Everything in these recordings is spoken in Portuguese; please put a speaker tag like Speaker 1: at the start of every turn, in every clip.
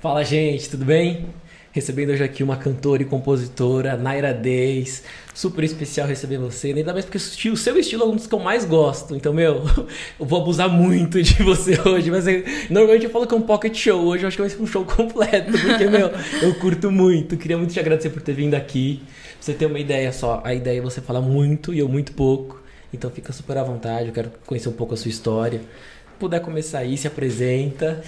Speaker 1: Fala, gente, tudo bem? Recebendo hoje aqui uma cantora e compositora, Naira Deis. Super especial receber você, ainda mais porque o seu estilo é um dos que eu mais gosto. Então, meu, eu vou abusar muito de você hoje. Mas eu, normalmente eu falo que é um pocket show. Hoje eu acho que vai ser um show completo, porque, meu, eu curto muito. Queria muito te agradecer por ter vindo aqui. Pra você ter uma ideia só, a ideia é você falar muito e eu muito pouco. Então fica super à vontade, eu quero conhecer um pouco a sua história. Puder começar aí, se apresenta.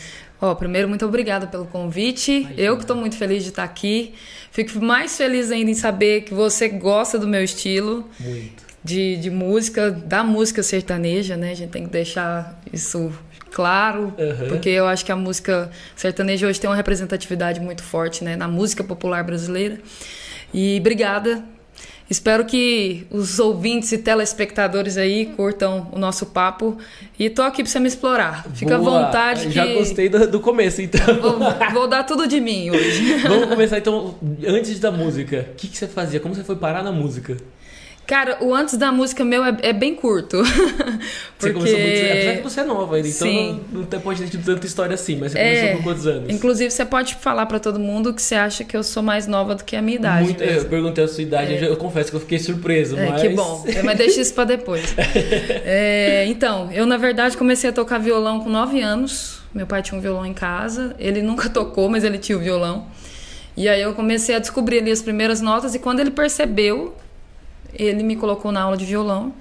Speaker 2: Oh, primeiro, muito obrigada pelo convite. Ai, eu que estou muito feliz de estar aqui. Fico mais feliz ainda em saber que você gosta do meu estilo.
Speaker 1: Muito.
Speaker 2: De, de música, da música sertaneja, né? A gente tem que deixar isso claro, uhum. porque eu acho que a música sertaneja hoje tem uma representatividade muito forte, né? Na música popular brasileira. E obrigada Espero que os ouvintes e telespectadores aí curtam o nosso papo. E tô aqui pra você me explorar. Fica Boa. à vontade.
Speaker 1: Já
Speaker 2: que...
Speaker 1: gostei do, do, começo, então.
Speaker 2: Vou, vou, dar tudo de mim hoje.
Speaker 1: Vamos começar então, antes da música. O que, que você fazia? Como você foi parar na música?
Speaker 2: Cara, o antes da música meu é, é bem curto.
Speaker 1: porque... Você começou muito Apesar que você é nova ainda, então Sim. não, não pode ter tanta história assim, mas você é... começou com quantos anos?
Speaker 2: Inclusive, você pode falar para todo mundo que você acha que eu sou mais nova do que a minha idade.
Speaker 1: Muito, eu perguntei a sua idade, é. eu, confesso que eu fiquei surpreso, é,
Speaker 2: mas... Que bom, mas deixa isso para depois. é, então, eu na verdade comecei a tocar violão com 9 anos. Meu pai tinha um violão em casa, ele nunca tocou, mas ele tinha o violão. E aí eu comecei a descobrir ali as primeiras notas e quando ele percebeu ele me colocou na aula de violão.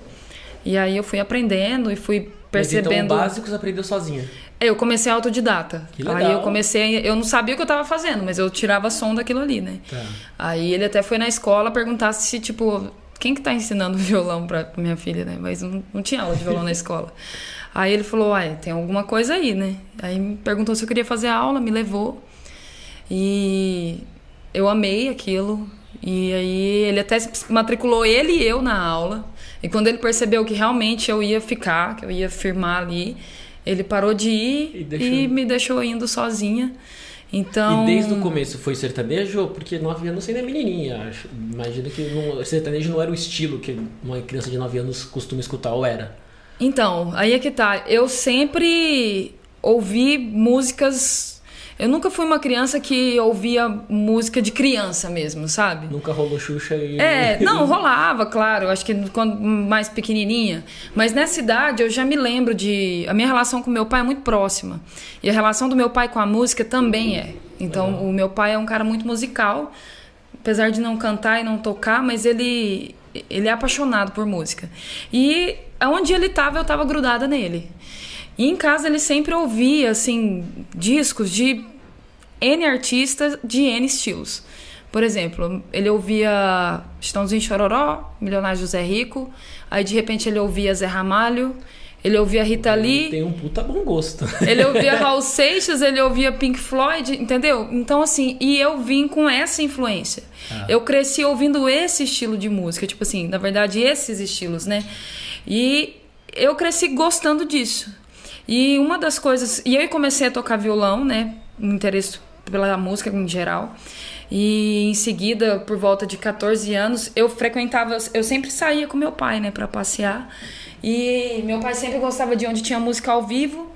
Speaker 2: E aí eu fui aprendendo e fui percebendo. Mas
Speaker 1: então, básico você aprendeu sozinha?
Speaker 2: Eu comecei autodidata. Que legal. Aí eu comecei, eu não sabia o que eu estava fazendo, mas eu tirava som daquilo ali, né? Tá. Aí ele até foi na escola perguntar se, tipo, quem que tá ensinando violão pra minha filha, né? Mas não, não tinha aula de violão na escola. Aí ele falou, uai, tem alguma coisa aí, né? Aí me perguntou se eu queria fazer a aula, me levou. E eu amei aquilo, e aí ele até matriculou ele e eu na aula. E quando ele percebeu que realmente eu ia ficar, que eu ia firmar ali, ele parou de ir e, deixou... e me deixou indo sozinha. Então...
Speaker 1: E desde o começo foi sertanejo? Porque nove anos você ainda é menininha, acho. Imagina que não, sertanejo não era o estilo que uma criança de nove anos costuma escutar, ou era?
Speaker 2: Então, aí é que tá. Eu sempre ouvi músicas eu nunca fui uma criança que ouvia música de criança mesmo, sabe?
Speaker 1: Nunca rolou Xuxa e.
Speaker 2: É, não, rolava, claro. Acho que quando mais pequenininha. Mas nessa idade eu já me lembro de. A minha relação com meu pai é muito próxima. E a relação do meu pai com a música também é. Então, é. o meu pai é um cara muito musical. Apesar de não cantar e não tocar, mas ele, ele é apaixonado por música. E onde ele estava, eu estava grudada nele. E em casa ele sempre ouvia, assim, discos de N artistas de N estilos. Por exemplo, ele ouvia Estãozinho Chororó, Milionário José Rico, aí de repente ele ouvia Zé Ramalho, ele ouvia Rita Lee.
Speaker 1: Tem um puta bom gosto.
Speaker 2: Ele ouvia Raul Seixas, ele ouvia Pink Floyd, entendeu? Então, assim, e eu vim com essa influência. Ah. Eu cresci ouvindo esse estilo de música, tipo assim, na verdade, esses estilos, né? E eu cresci gostando disso. E uma das coisas. E eu comecei a tocar violão, né? Um interesse pela música em geral. E em seguida, por volta de 14 anos, eu frequentava, eu sempre saía com meu pai, né, para passear. E meu pai sempre gostava de onde tinha música ao vivo.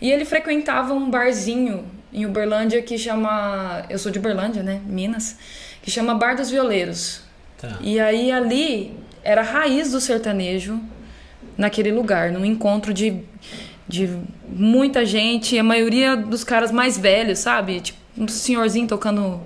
Speaker 2: E ele frequentava um barzinho em Uberlândia que chama, eu sou de Uberlândia, né, Minas, que chama Bar dos Violeiros. Tá. E aí ali era a raiz do sertanejo naquele lugar, num encontro de de muita gente, a maioria dos caras mais velhos, sabe? Tipo, um senhorzinho tocando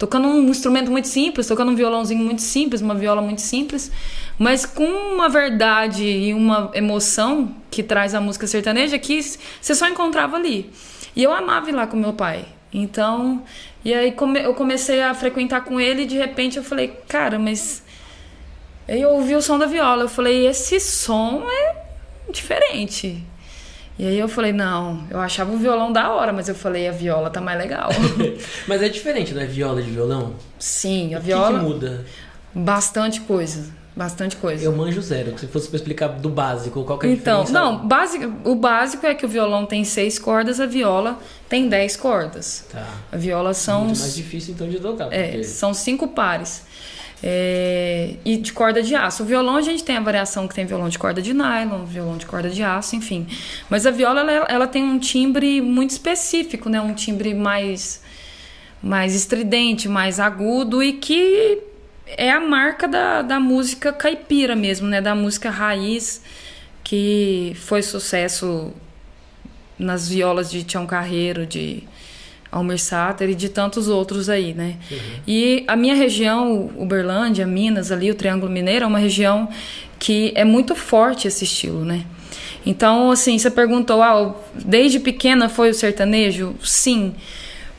Speaker 2: tocando um instrumento muito simples, tocando um violãozinho muito simples, uma viola muito simples, mas com uma verdade e uma emoção que traz a música sertaneja que você só encontrava ali. E eu amava ir lá com meu pai. Então, e aí eu comecei a frequentar com ele e de repente eu falei, cara, mas eu ouvi o som da viola, eu falei, esse som é diferente. E aí eu falei, não, eu achava o violão da hora, mas eu falei, a viola tá mais legal.
Speaker 1: mas é diferente, não é viola de violão?
Speaker 2: Sim, a
Speaker 1: o
Speaker 2: viola.
Speaker 1: O que, que muda?
Speaker 2: Bastante coisa. Bastante coisa.
Speaker 1: Eu manjo zero. Se fosse pra explicar do básico, qual que é
Speaker 2: a
Speaker 1: então,
Speaker 2: diferença? Então, não, básico, o básico é que o violão tem seis cordas, a viola tem dez cordas.
Speaker 1: Tá.
Speaker 2: A viola são.
Speaker 1: Muito mais difícil então de tocar.
Speaker 2: É, porque... É, são cinco pares. É, e de corda de aço. O violão a gente tem a variação que tem violão de corda de nylon, violão de corda de aço, enfim. Mas a viola ela, ela tem um timbre muito específico, né? Um timbre mais mais estridente, mais agudo e que é a marca da, da música caipira mesmo, né? Da música raiz que foi sucesso nas violas de Tião Carreiro, de Almir Sater e de tantos outros aí, né? Uhum. E a minha região, Uberlândia, Minas, ali, o Triângulo Mineiro, é uma região que é muito forte esse estilo, né? Então, assim, você perguntou, ah, desde pequena foi o sertanejo? Sim.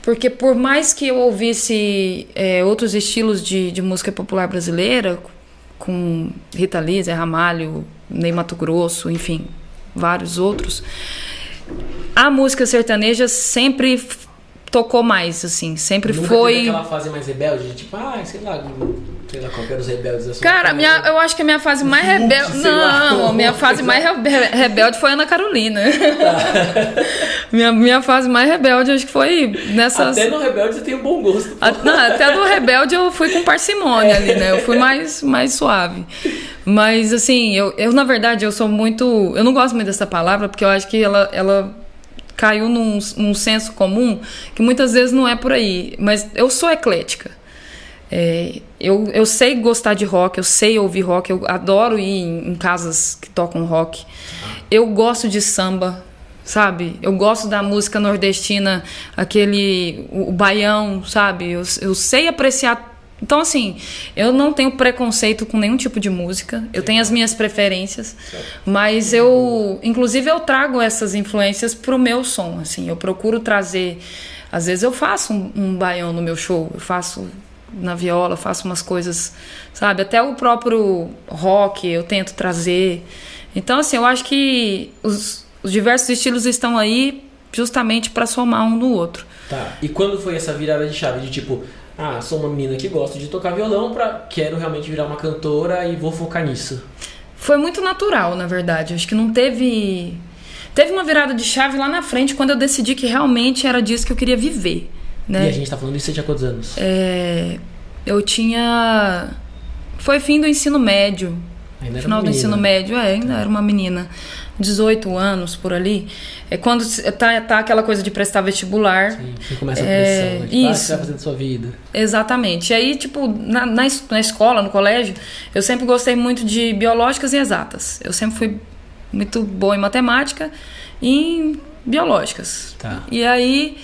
Speaker 2: Porque por mais que eu ouvisse é, outros estilos de, de música popular brasileira, com Rita Lee, Zé Ramalho, Ney Mato Grosso, enfim, vários outros, a música sertaneja sempre tocou mais, assim. Sempre
Speaker 1: Nunca
Speaker 2: foi.
Speaker 1: Teve aquela fase mais rebelde, de tipo, ah, sei lá, sei lá, qual que era os rebeldes da sua
Speaker 2: Cara, minha, eu acho que a minha fase mais rebelde. Não, a minha fase mais rebelde foi Ana Carolina. minha, minha fase mais rebelde, acho que foi nessas.
Speaker 1: Até no rebelde tem um bom gosto.
Speaker 2: A, não, até no rebelde eu fui com parcimônia é. ali, né? Eu fui mais, mais suave. Mas, assim, eu, eu, na verdade, eu sou muito. Eu não gosto muito dessa palavra, porque eu acho que ela, ela caiu num, num senso comum que muitas vezes não é por aí. Mas eu sou eclética. É, eu, eu sei gostar de rock, eu sei ouvir rock, eu adoro ir em, em casas que tocam rock. Eu gosto de samba, sabe? Eu gosto da música nordestina, aquele o, o baião, sabe? Eu, eu sei apreciar então, assim, eu não tenho preconceito com nenhum tipo de música. Eu tenho as minhas preferências, mas eu, inclusive, eu trago essas influências pro meu som. Assim, eu procuro trazer. Às vezes eu faço um, um baião no meu show, eu faço na viola, faço umas coisas, sabe? Até o próprio rock eu tento trazer. Então, assim, eu acho que os, os diversos estilos estão aí justamente para somar um no outro.
Speaker 1: Tá. E quando foi essa virada de chave de tipo, ah, sou uma menina que gosta de tocar violão, pra, quero realmente virar uma cantora e vou focar nisso?
Speaker 2: Foi muito natural, na verdade. Acho que não teve. Teve uma virada de chave lá na frente quando eu decidi que realmente era disso que eu queria viver. Né?
Speaker 1: E a gente tá falando isso você tinha quantos anos?
Speaker 2: É... Eu tinha. Foi fim do ensino médio.
Speaker 1: Ainda era
Speaker 2: Final do ensino médio, é, ainda era uma menina. 18 anos por ali. É quando tá, tá aquela coisa de prestar vestibular.
Speaker 1: Sim, você começa a pressão, é, né? Tipo, ah, isso. Ah, você vai fazendo sua vida.
Speaker 2: Exatamente. E aí, tipo, na, na, na escola, no colégio, eu sempre gostei muito de biológicas e exatas. Eu sempre fui muito boa em matemática e em biológicas.
Speaker 1: Tá.
Speaker 2: E aí,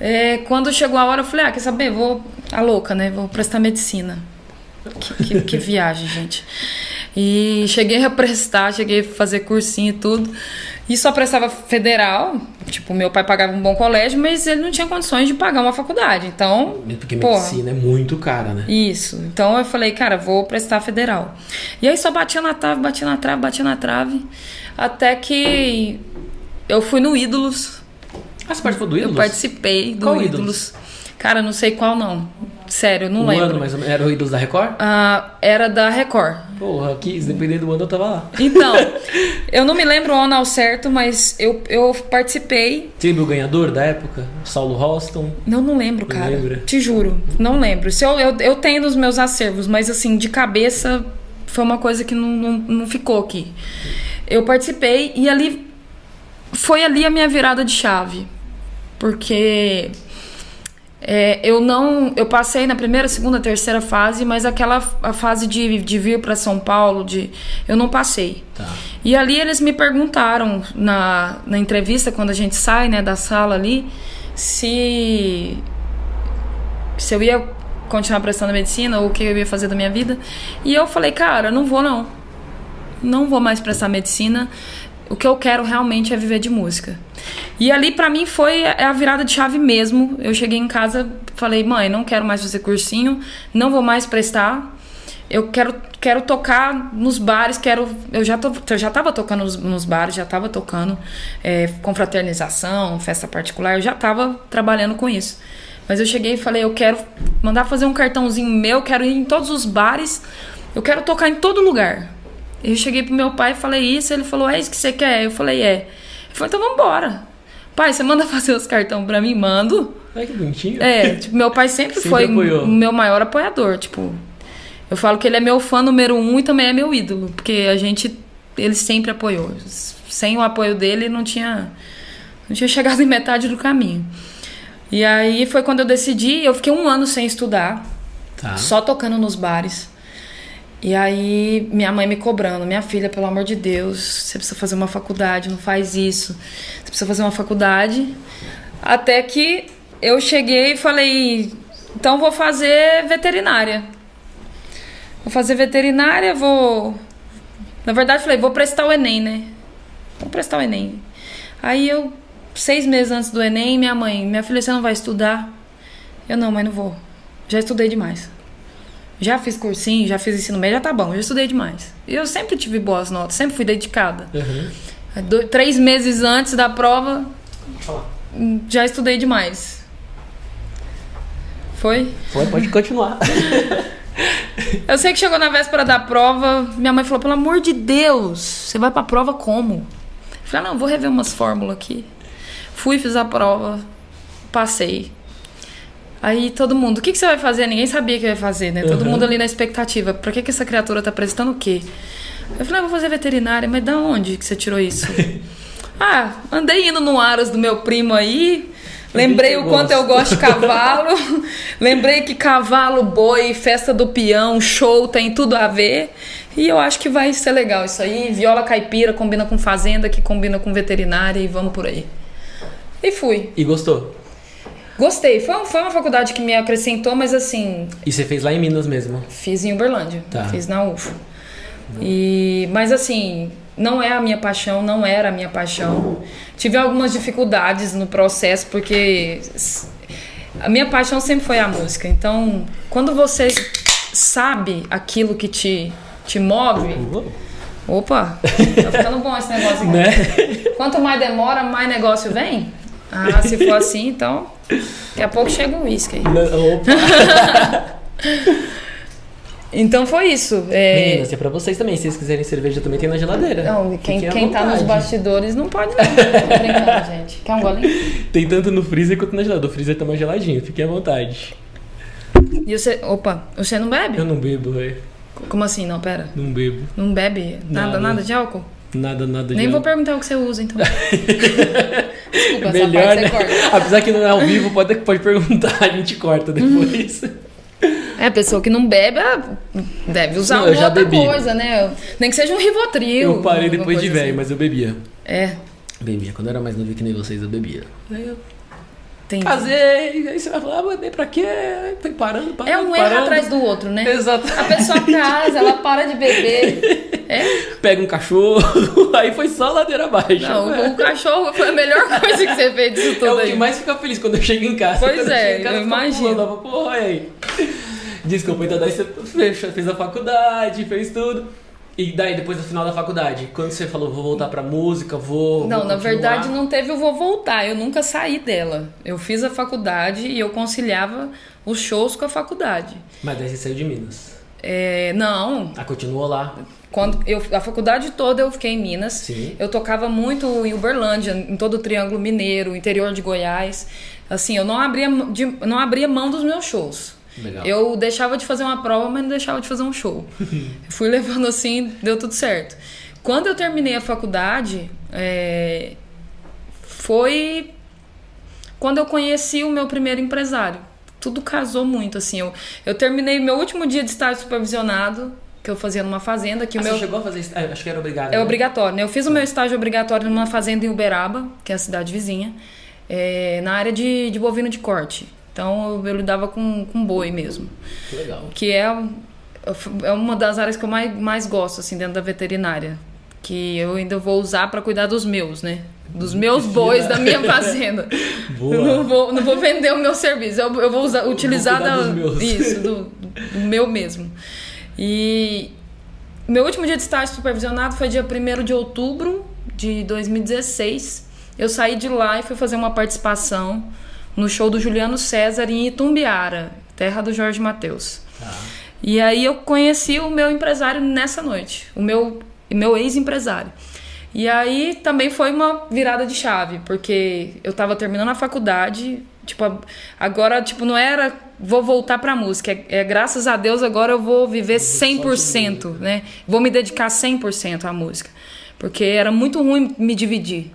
Speaker 2: é, quando chegou a hora, eu falei, ah, quer saber? Vou, a louca, né? Vou prestar medicina. Que, que, que viagem, gente. E cheguei a prestar, cheguei a fazer cursinho e tudo. E só prestava federal. Tipo, meu pai pagava um bom colégio, mas ele não tinha condições de pagar uma faculdade. Então.
Speaker 1: Porque porra, medicina é muito cara, né?
Speaker 2: Isso. Então eu falei, cara, vou prestar federal. E aí só batia na trave, batia na trave, batia na trave. Até que eu fui no Ídolos.
Speaker 1: Ah, você participou do Ídolos?
Speaker 2: Eu participei do
Speaker 1: Qual
Speaker 2: Ídolos?
Speaker 1: Ídolos?
Speaker 2: Cara, não sei qual não. Sério, não
Speaker 1: um
Speaker 2: lembro.
Speaker 1: ano, mas era o Ídolos da Record?
Speaker 2: Ah, era da Record.
Speaker 1: Porra, aqui, dependendo do ano, eu tava lá.
Speaker 2: Então, eu não me lembro o ano ao certo, mas eu, eu participei.
Speaker 1: Você lembra o ganhador da época? Saulo Ralston?
Speaker 2: Não, não lembro, cara.
Speaker 1: lembra?
Speaker 2: Te juro, não lembro. Se eu, eu, eu tenho nos meus acervos, mas assim, de cabeça foi uma coisa que não, não, não ficou aqui. Eu participei e ali. Foi ali a minha virada de chave. Porque é, eu não. Eu passei na primeira, segunda, terceira fase, mas aquela a fase de, de vir para São Paulo, de eu não passei.
Speaker 1: Tá.
Speaker 2: E ali eles me perguntaram na, na entrevista, quando a gente sai né, da sala ali, se, se eu ia continuar prestando medicina ou o que eu ia fazer da minha vida. E eu falei, cara, não vou não. Não vou mais prestar medicina. O que eu quero realmente é viver de música. E ali para mim foi a virada de chave mesmo. Eu cheguei em casa, falei: "Mãe, não quero mais fazer cursinho, não vou mais prestar. Eu quero quero tocar nos bares, quero eu já tô, eu já tava tocando nos, nos bares, já tava tocando é, confraternização, festa particular, eu já tava trabalhando com isso. Mas eu cheguei e falei: "Eu quero mandar fazer um cartãozinho meu, quero ir em todos os bares, eu quero tocar em todo lugar". Eu cheguei pro meu pai e falei isso, ele falou: "É isso que você quer?". Eu falei: "É". Falou: "Então vamos embora". Pai, você manda fazer os cartões pra mim? Mando.
Speaker 1: Ai, que bonitinho.
Speaker 2: É, tipo, meu pai sempre,
Speaker 1: Sempre
Speaker 2: foi
Speaker 1: apoiou.
Speaker 2: o meu maior apoiador. Tipo, eu falo que ele é meu fã número um e também é meu ídolo. Porque a gente, ele sempre apoiou. Sem o apoio dele, não tinha, não tinha chegado em metade do caminho. E aí foi quando eu decidi, eu fiquei um ano sem estudar,
Speaker 1: Tá.
Speaker 2: só tocando nos bares. E aí minha mãe me cobrando, minha filha, pelo amor de Deus, você precisa fazer uma faculdade, não faz isso. Você precisa fazer uma faculdade. Até que eu cheguei e falei, então vou fazer veterinária. Vou fazer veterinária, vou. Na verdade, falei, vou prestar o Enem, né? Vou prestar o Enem. Aí eu, seis meses antes do Enem, minha mãe, minha filha, você não vai estudar? Eu não, mãe, não vou. Já estudei demais. Já fiz cursinho, já fiz ensino médio, já tá bom, já estudei demais. E eu sempre tive boas notas, sempre fui dedicada.
Speaker 1: Uhum.
Speaker 2: Três meses antes da prova, já estudei demais. Foi?
Speaker 1: Pode, pode continuar.
Speaker 2: Eu sei que chegou na véspera da prova, minha mãe falou: pelo amor de Deus, você vai pra prova como? Eu falei: ah, não, vou rever umas fórmulas aqui. Fui, fiz a prova, passei. Aí todo mundo, o que, que você vai fazer? Ninguém sabia que eu ia fazer, né? Todo
Speaker 1: Uhum.
Speaker 2: mundo ali na expectativa. Pra que, que essa criatura tá prestando o quê? Eu falei, ah, vou fazer veterinária, mas da onde que você tirou isso? ah, andei indo no Aras do meu primo aí. Lembrei o quanto eu
Speaker 1: gosta.
Speaker 2: gosto de cavalo. Lembrei que cavalo, boi, festa do peão, show tem tudo a ver. E eu acho que vai ser legal isso aí. Viola caipira combina com fazenda, que combina com veterinária e vamos por aí. E fui.
Speaker 1: E gostou?
Speaker 2: Gostei. Foi, foi uma faculdade que me acrescentou, mas assim,
Speaker 1: E você fez lá em Minas mesmo?
Speaker 2: fiz em Uberlândia.
Speaker 1: Tá.
Speaker 2: Fiz na UFO. E, mas assim, não é a minha paixão, não era a minha paixão. Tive algumas dificuldades no processo, porque a minha paixão sempre foi a música. Então, quando você sabe aquilo que te, te move. Opa, tá ficando bom esse negócio aqui.
Speaker 1: Né?
Speaker 2: Quanto mais demora, mais negócio vem? Ah, se for assim, então. Daqui a pouco chega o uísque aí.
Speaker 1: Opa.
Speaker 2: Então foi isso. É,
Speaker 1: Meninas, é pra vocês também. Se vocês quiserem cerveja, também tem na geladeira.
Speaker 2: Não, quem, quem tá nos bastidores não pode não. Tô brincando, gente. Quer um golinho?
Speaker 1: Tem tanto no freezer quanto na geladeira. O freezer tá mais geladinho, fiquem à vontade.
Speaker 2: E você. Opa, você não bebe?
Speaker 1: Eu não bebo, velho.
Speaker 2: Como assim? Não, pera.
Speaker 1: Não bebo.
Speaker 2: Não bebe nada,
Speaker 1: Nada.
Speaker 2: nada de álcool?
Speaker 1: Nada, nada de
Speaker 2: Nem vou
Speaker 1: álcool.
Speaker 2: perguntar o que você usa, então. Desculpa,
Speaker 1: Melhor,
Speaker 2: essa
Speaker 1: né?
Speaker 2: parte você corta.
Speaker 1: Apesar que não é ao vivo, pode, pode perguntar, a gente corta depois.
Speaker 2: É, a pessoa que não bebe, ela deve usar
Speaker 1: Não,
Speaker 2: outra
Speaker 1: bebi.
Speaker 2: coisa, né? Nem que seja um Rivotril.
Speaker 1: eu parei depois de velho,
Speaker 2: assim.
Speaker 1: mas eu bebia.
Speaker 2: É,
Speaker 1: Bebia. Quando eu era mais novo que nem vocês, eu bebia. Aí eu
Speaker 2: tem.
Speaker 1: casei, aí você vai falar, ah, beber pra quê? Aí Foi parando, parando,
Speaker 2: É um erro
Speaker 1: parando.
Speaker 2: atrás do outro, né?
Speaker 1: Exato.
Speaker 2: A pessoa casa, ela para de beber. É?
Speaker 1: Pega um cachorro, aí foi só ladeira abaixo.
Speaker 2: Não,
Speaker 1: É.
Speaker 2: o cachorro foi a melhor coisa que você fez disso
Speaker 1: É
Speaker 2: tudo
Speaker 1: o
Speaker 2: aí.
Speaker 1: que mais fica feliz quando eu chego em casa.
Speaker 2: Pois
Speaker 1: Quando
Speaker 2: é,
Speaker 1: casa,
Speaker 2: eu imagino.
Speaker 1: pulando, Porra, aí? Desculpa, então daí você fez a faculdade, fez tudo. E daí, depois do final da faculdade, quando você falou, vou voltar pra música, vou.
Speaker 2: Não,
Speaker 1: vou
Speaker 2: na verdade não teve o vou voltar. Eu nunca saí dela. Eu fiz a faculdade e eu conciliava os shows com a faculdade.
Speaker 1: Mas daí você saiu de Minas.
Speaker 2: É, não,
Speaker 1: Ah, continuou lá.
Speaker 2: quando eu, a faculdade toda eu fiquei em Minas.
Speaker 1: Sim.
Speaker 2: Eu tocava muito em Uberlândia, em todo o Triângulo Mineiro, interior de Goiás. Assim, eu não abria, de, não abria mão dos meus shows.
Speaker 1: Legal.
Speaker 2: Eu deixava de fazer uma prova, mas não deixava de fazer um show. Fui levando assim, deu tudo certo. Quando eu terminei a faculdade, é, foi quando eu conheci o meu primeiro empresário. Tudo casou muito, assim. Eu, eu terminei meu último dia de estágio supervisionado, que eu fazia numa fazenda, que
Speaker 1: Ah,
Speaker 2: o meu...
Speaker 1: Você chegou a fazer? Ah, acho que era obrigado.
Speaker 2: É
Speaker 1: né?
Speaker 2: obrigatório, né? Eu fiz o meu estágio obrigatório numa fazenda em Uberaba, que é a cidade vizinha, é, na área de, de bovino de corte. Então eu, eu lidava com, com boi mesmo.
Speaker 1: Que legal.
Speaker 2: Que é, é uma das áreas que eu mais, mais gosto, assim, dentro da veterinária. Que eu ainda vou usar para cuidar dos meus, né? Dos meus bois da minha fazenda.
Speaker 1: Boa.
Speaker 2: Eu não vou, não vou vender o meu serviço. Eu, eu vou usar, utilizar
Speaker 1: cuidar
Speaker 2: da,
Speaker 1: dos meus.
Speaker 2: isso, do, do meu mesmo. E meu último dia de estágio supervisionado foi dia 1 de outubro de 2016. Eu saí de lá e fui fazer uma participação no show do Juliano César em Itumbiara, terra do Jorge Mateus.
Speaker 1: Tá.
Speaker 2: E aí eu conheci o meu empresário nessa noite, o meu, meu ex-empresário. E aí também foi uma virada de chave, porque eu tava terminando a faculdade, tipo, agora tipo não era vou voltar pra música, é, é graças a Deus agora eu vou viver 100%, né? Vou me dedicar 100% à música. Porque era muito ruim me dividir.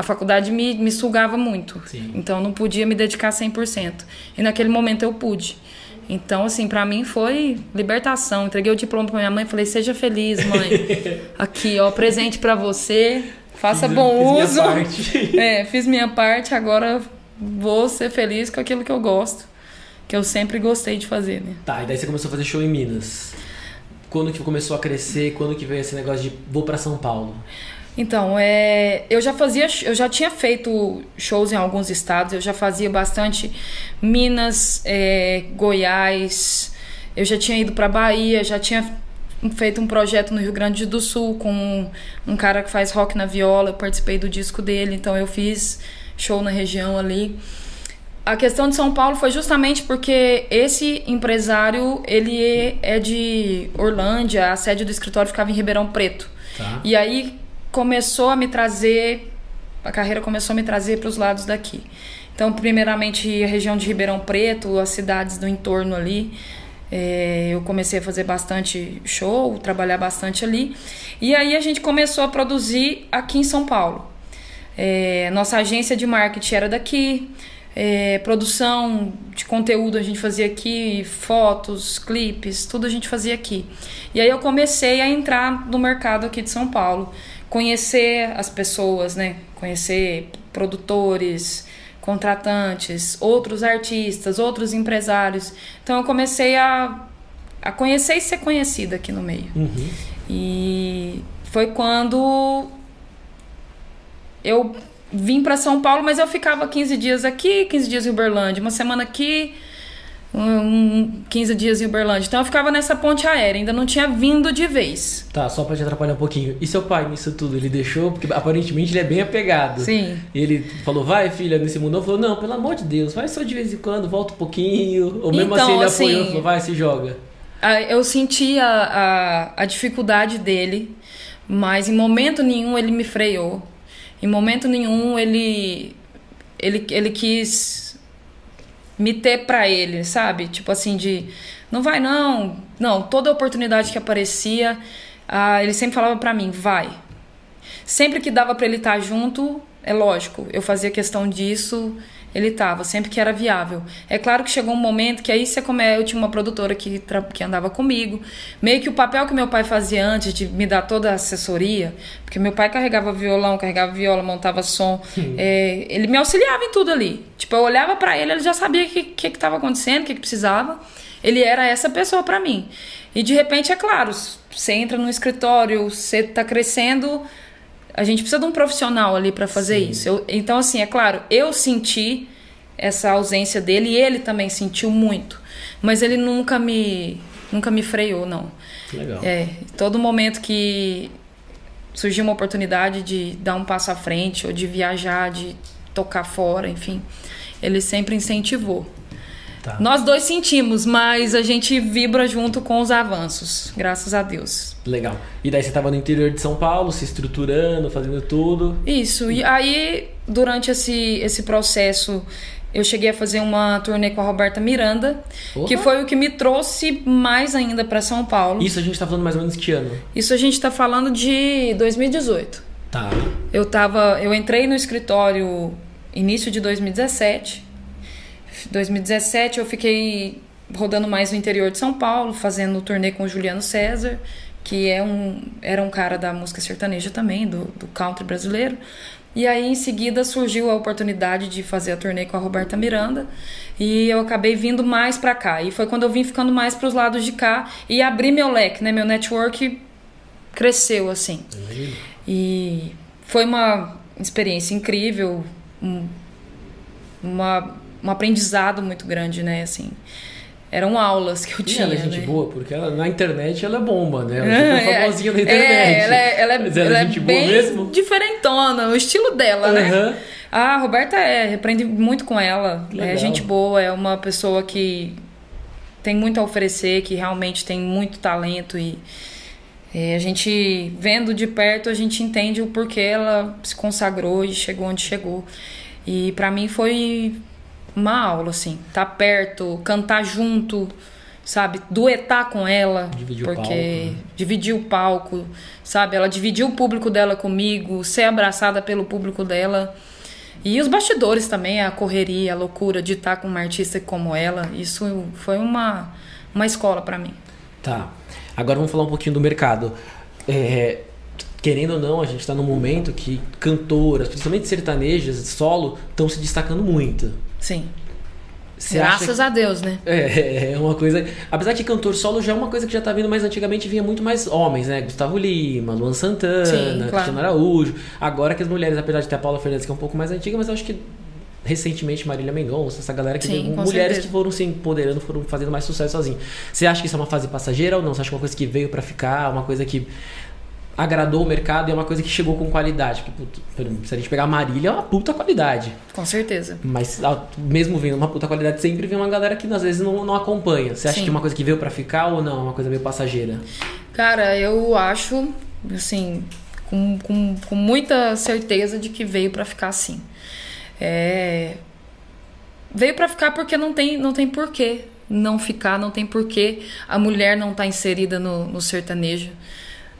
Speaker 2: A faculdade me, me sugava muito.
Speaker 1: Sim.
Speaker 2: Então eu não podia me dedicar 100%. E naquele momento eu pude. Então, assim, para mim foi libertação. Entreguei o diploma pra minha mãe e falei: seja feliz, mãe. Aqui, ó, presente para você. Faça
Speaker 1: Fiz-
Speaker 2: bom
Speaker 1: fiz
Speaker 2: uso.
Speaker 1: minha parte.
Speaker 2: É, fiz minha parte, agora vou ser feliz com aquilo que eu gosto. Que eu sempre gostei de fazer, né?
Speaker 1: Tá, e daí você começou a fazer show em Minas. Quando que começou a crescer? Quando que veio esse negócio de vou pra São Paulo?
Speaker 2: Então, é, eu já fazia, eu já tinha feito shows em alguns estados, eu já fazia bastante Minas, é, Goiás, eu já tinha ido para Bahia, já tinha feito um projeto no Rio Grande do Sul com um, um cara que faz rock na viola, eu participei do disco dele, então eu fiz show na região ali. A questão de São Paulo foi justamente porque esse empresário, ele é de Orlândia, a sede do escritório ficava em Ribeirão Preto.
Speaker 1: Tá.
Speaker 2: E aí começou a me trazer, a carreira começou a me trazer para os lados daqui. Então, primeiramente, a região de Ribeirão Preto, as cidades do entorno ali. é, eu comecei a fazer bastante show, trabalhar bastante ali. E aí a gente começou a produzir aqui em São Paulo. É, nossa agência de marketing era daqui. é, produção de conteúdo a gente fazia aqui, fotos, clipes, tudo a gente fazia aqui. E aí eu comecei a entrar no mercado aqui de São Paulo, conhecer as pessoas, né? Conhecer produtores, contratantes, outros artistas, outros empresários. Então eu comecei a, a conhecer e ser conhecida aqui no meio.
Speaker 1: Uhum.
Speaker 2: E foi quando eu vim para São Paulo, mas eu ficava 15 dias aqui, 15 dias em Uberlândia, uma semana aqui, um, 15 dias em Uberlândia. Então eu ficava nessa ponte aérea, ainda não tinha vindo de vez.
Speaker 1: Tá, só pra te atrapalhar um pouquinho. E seu pai nisso tudo? Ele deixou? Porque aparentemente ele é bem apegado.
Speaker 2: Sim.
Speaker 1: E ele falou, vai filha, nesse mundo. Eu falou, não, pelo amor de Deus, vai só de vez em quando, volta um pouquinho. Ou mesmo
Speaker 2: Então,
Speaker 1: assim ele
Speaker 2: assim-
Speaker 1: apoiou, falou, vai, se joga.
Speaker 2: Eu senti a, a, a dificuldade dele, mas em momento nenhum ele me freou. Em momento nenhum ele, ele, ele quis me ter pra ele, sabe? Tipo assim, de não vai não. Não, toda oportunidade que aparecia, ah, ele sempre falava pra mim, vai. Sempre que dava pra ele estar junto, é lógico, eu fazia questão disso, ele tava, sempre que era viável. É claro que chegou um momento que aí você come... eu tinha uma produtora que, que andava comigo, meio que o papel que meu pai fazia antes de me dar toda a assessoria, porque meu pai carregava violão, carregava viola, montava som, é, ele me auxiliava em tudo ali. Tipo, eu olhava pra ele, ele já sabia o que, que, que tava acontecendo, o que, que precisava. Ele era essa pessoa pra mim. E de repente, é claro, você entra no escritório, você tá crescendo, a gente precisa de um profissional ali para fazer isso. Eu- então, assim, é claro, eu senti essa ausência dele e ele também sentiu muito. Mas ele nunca me, nunca me freou, não.
Speaker 1: Legal.
Speaker 2: É, todo momento que surgiu uma oportunidade de dar um passo à frente, ou de viajar, de tocar fora, enfim, ele sempre incentivou.
Speaker 1: Tá.
Speaker 2: Nós dois sentimos, mas a gente vibra junto com os avanços, graças a Deus.
Speaker 1: Legal. E daí você tava no interior de São Paulo, se estruturando, fazendo tudo.
Speaker 2: Isso, e aí durante esse, esse processo eu cheguei a fazer uma turnê com a Roberta Miranda,
Speaker 1: Opa!
Speaker 2: que foi o que me trouxe mais ainda para São Paulo.
Speaker 1: Isso a gente tá falando mais ou menos que ano?
Speaker 2: Isso a gente tá falando de 2018.
Speaker 1: Tá.
Speaker 2: Eu tava, eu entrei no escritório início de 2017. 2017 eu fiquei rodando mais no interior de São Paulo, fazendo turnê com o Juliano César, que é um, era um cara da música sertaneja também, do, do country brasileiro. E aí em seguida surgiu a oportunidade de fazer a turnê com a Roberta Miranda e eu acabei vindo mais pra cá. E foi quando eu vim ficando mais pros lados de cá e abri meu leque, né? Meu network cresceu assim. E foi uma experiência incrível, um, uma, um aprendizado muito grande, né? Assim, eram aulas que eu
Speaker 1: E
Speaker 2: tinha.
Speaker 1: ela é gente
Speaker 2: né?
Speaker 1: boa, porque ela, na internet ela é bomba, né? Ela
Speaker 2: É,
Speaker 1: ficou famosinha na
Speaker 2: é,
Speaker 1: internet.
Speaker 2: ela é, ela é,
Speaker 1: Mas ela
Speaker 2: ela
Speaker 1: é
Speaker 2: é
Speaker 1: gente boa
Speaker 2: bem
Speaker 1: mesmo?
Speaker 2: diferentona, o estilo dela, né?
Speaker 1: Aham.
Speaker 2: A Roberta é, aprendi muito com ela.
Speaker 1: Legal.
Speaker 2: É gente boa, é uma pessoa que tem muito a oferecer, que realmente tem muito talento e é, a gente vendo de perto a gente entende o porquê ela se consagrou e chegou onde chegou. E pra mim foi uma aula assim, tá perto, cantar junto, sabe, duetar com ela,
Speaker 1: Dividir o
Speaker 2: porque
Speaker 1: palco, né?
Speaker 2: dividir o palco, sabe, ela dividiu o público dela comigo, ser abraçada pelo público dela. E os bastidores também, a correria, a loucura de estar com uma artista como ela, isso foi uma, uma escola pra mim.
Speaker 1: Tá. Agora vamos falar um pouquinho do mercado. É, querendo ou não, a gente está num momento que cantoras, principalmente sertanejas, solo, estão se destacando muito.
Speaker 2: Sim.
Speaker 1: Você
Speaker 2: Graças a Deus, né?
Speaker 1: É, é uma coisa. Apesar que cantor solo já é uma coisa que já tá vindo mais antigamente, vinha muito mais homens, né? Gustavo Lima, Luan Santana,
Speaker 2: Sim, claro.
Speaker 1: Cristiano Araújo. Agora que as mulheres, apesar de ter a Paula Fernandes, que é um pouco mais antiga, mas eu acho que recentemente Marília Mendonça, essa galera que
Speaker 2: Sim,
Speaker 1: veio, mulheres
Speaker 2: certeza.
Speaker 1: que foram se empoderando, foram fazendo mais sucesso sozinho. Você acha que isso é uma fase passageira ou não? Você acha que é uma coisa que veio pra ficar, uma coisa que agradou o mercado e é uma coisa que chegou com qualidade? Porque, puto, por exemplo, se a gente pegar a Marília, é uma puta qualidade.
Speaker 2: Com certeza.
Speaker 1: Mas ah, mesmo vindo uma puta qualidade, sempre vem uma galera que às vezes não, não acompanha. Você acha
Speaker 2: Sim.
Speaker 1: que é uma coisa que veio pra ficar ou não? É uma coisa meio passageira?
Speaker 2: Cara, eu acho, assim, com, com, com muita certeza de que veio pra ficar assim. É... Veio pra ficar porque não tem, não tem porquê não ficar, não tem porquê a mulher não estar inserida no, no sertanejo.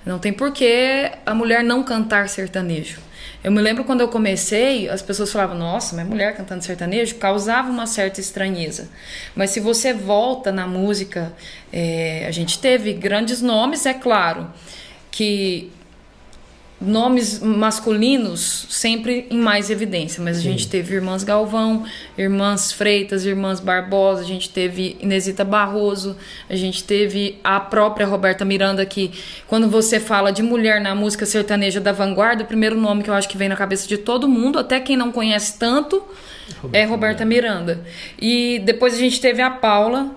Speaker 2: Não tem porquê a mulher não cantar sertanejo. Eu me lembro quando eu comecei, as pessoas falavam, nossa, mas mulher cantando sertanejo causava uma certa estranheza. Mas se você volta na música, é, a gente teve grandes nomes, é claro, que nomes masculinos sempre em mais evidência, mas a gente teve irmãs Galvão, irmãs Freitas, irmãs Barbosa, a gente teve Inesita Barroso, a gente teve a própria Roberta Miranda que quando você fala de mulher na música sertaneja da vanguarda, o primeiro nome que eu acho que vem na cabeça de todo mundo, até quem não conhece tanto, é Roberta Miranda. E depois a gente teve a Paula,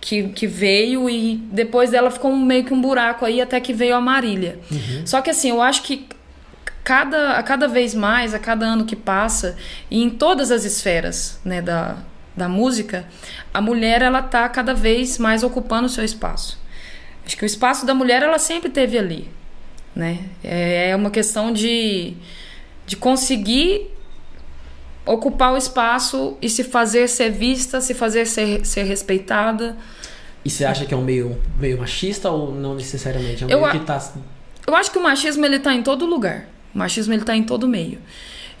Speaker 2: que, que veio e depois dela ficou meio que um buraco aí até que veio a Marília. Só que assim, eu acho que cada, a cada vez mais, a cada ano que passa, e em todas as esferas né, da, da música, a mulher ela tá cada vez mais ocupando o seu espaço. Acho que o espaço da mulher ela sempre teve ali. Né? É uma questão de, de conseguir ocupar o espaço e se fazer ser vista, se fazer ser, ser respeitada.
Speaker 1: E você acha que é um meio, meio machista ou não necessariamente? É um
Speaker 2: Eu
Speaker 1: meio que tá.
Speaker 2: Eu acho que o machismo ele tá em todo lugar. O machismo ele tá em todo meio.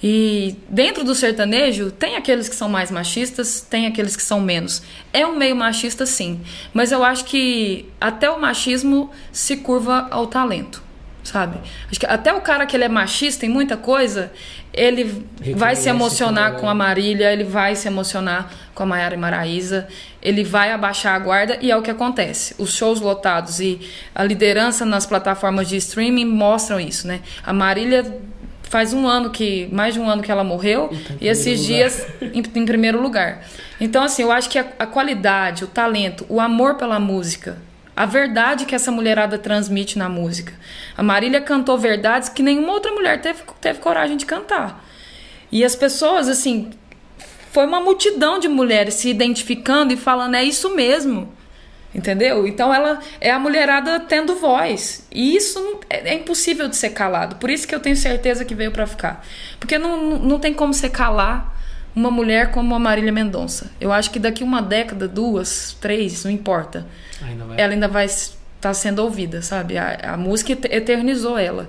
Speaker 2: E dentro do sertanejo tem aqueles que são mais machistas, tem aqueles que são menos. É um meio machista sim, mas eu acho que até o machismo se curva ao talento, sabe? Acho que até o cara que ele é machista em muita coisa, ele vai se
Speaker 1: Reconhece
Speaker 2: emocionar com a Marília, ele vai se emocionar com a Maiara e Maraísa, ele vai abaixar a guarda e é o que acontece. Os shows lotados e a liderança nas plataformas de streaming mostram isso, né? A Marília faz um ano que, mais de um ano que ela morreu
Speaker 1: E tá
Speaker 2: e esses
Speaker 1: primeiro
Speaker 2: dias em, em primeiro lugar. Então, assim, eu acho que a, a qualidade, o talento, o amor pela música, a verdade que essa mulherada transmite na música. A Marília cantou verdades que nenhuma outra mulher teve, teve coragem de cantar. E as pessoas, assim, foi uma multidão de mulheres se identificando e falando, é isso mesmo. Entendeu? Então ela é a mulherada tendo voz. E isso é, é impossível de ser calado. Por isso que eu tenho certeza que veio pra ficar. Porque não, não- não tem como você calar uma mulher como a Marília Mendonça. Eu acho que daqui uma década, duas, três, não importa.
Speaker 1: Ainda.
Speaker 2: Ela ainda vai estar sendo ouvida, sabe? A, a música et- eternizou ela.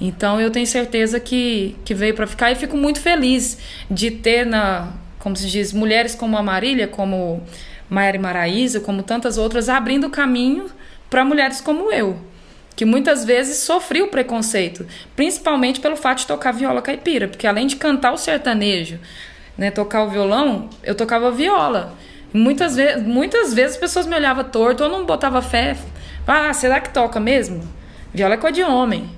Speaker 2: Então eu tenho certeza que, que veio pra ficar e fico muito feliz de ter na, como se diz, mulheres como a Marília, como Maiara Maraísa, como tantas outras, abrindo caminho para mulheres como eu, que muitas vezes sofri o preconceito, principalmente pelo fato de tocar viola caipira, porque além de cantar o sertanejo, né, tocar o violão, eu tocava viola. Muitas, ve muitas vezes as pessoas me olhavam torto ou não botava fé. Ah, será que toca mesmo? Viola é coisa de homem.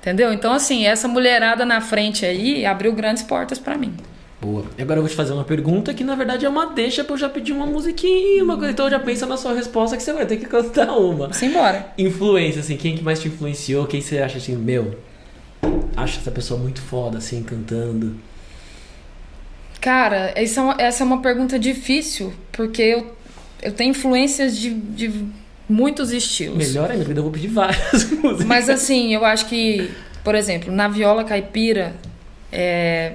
Speaker 2: Entendeu? Então, assim, essa mulherada na frente aí abriu grandes portas pra mim.
Speaker 1: Boa. E agora eu vou te fazer uma pergunta que na verdade é uma deixa pra eu já pedir uma musiquinha, uma coisa. Então já pensa na sua resposta que você vai ter que cantar uma.
Speaker 2: Simbora.
Speaker 1: Influência, assim, quem que mais te influenciou? Quem você acha assim, meu? Acho essa pessoa muito foda, assim, cantando.
Speaker 2: Cara, essa é uma, essa é uma pergunta difícil, porque eu, eu tenho influências de, de muitos estilos.
Speaker 1: Melhor ainda, porque eu vou pedir várias músicas.
Speaker 2: Mas assim, eu acho que, por exemplo, na viola caipira, é,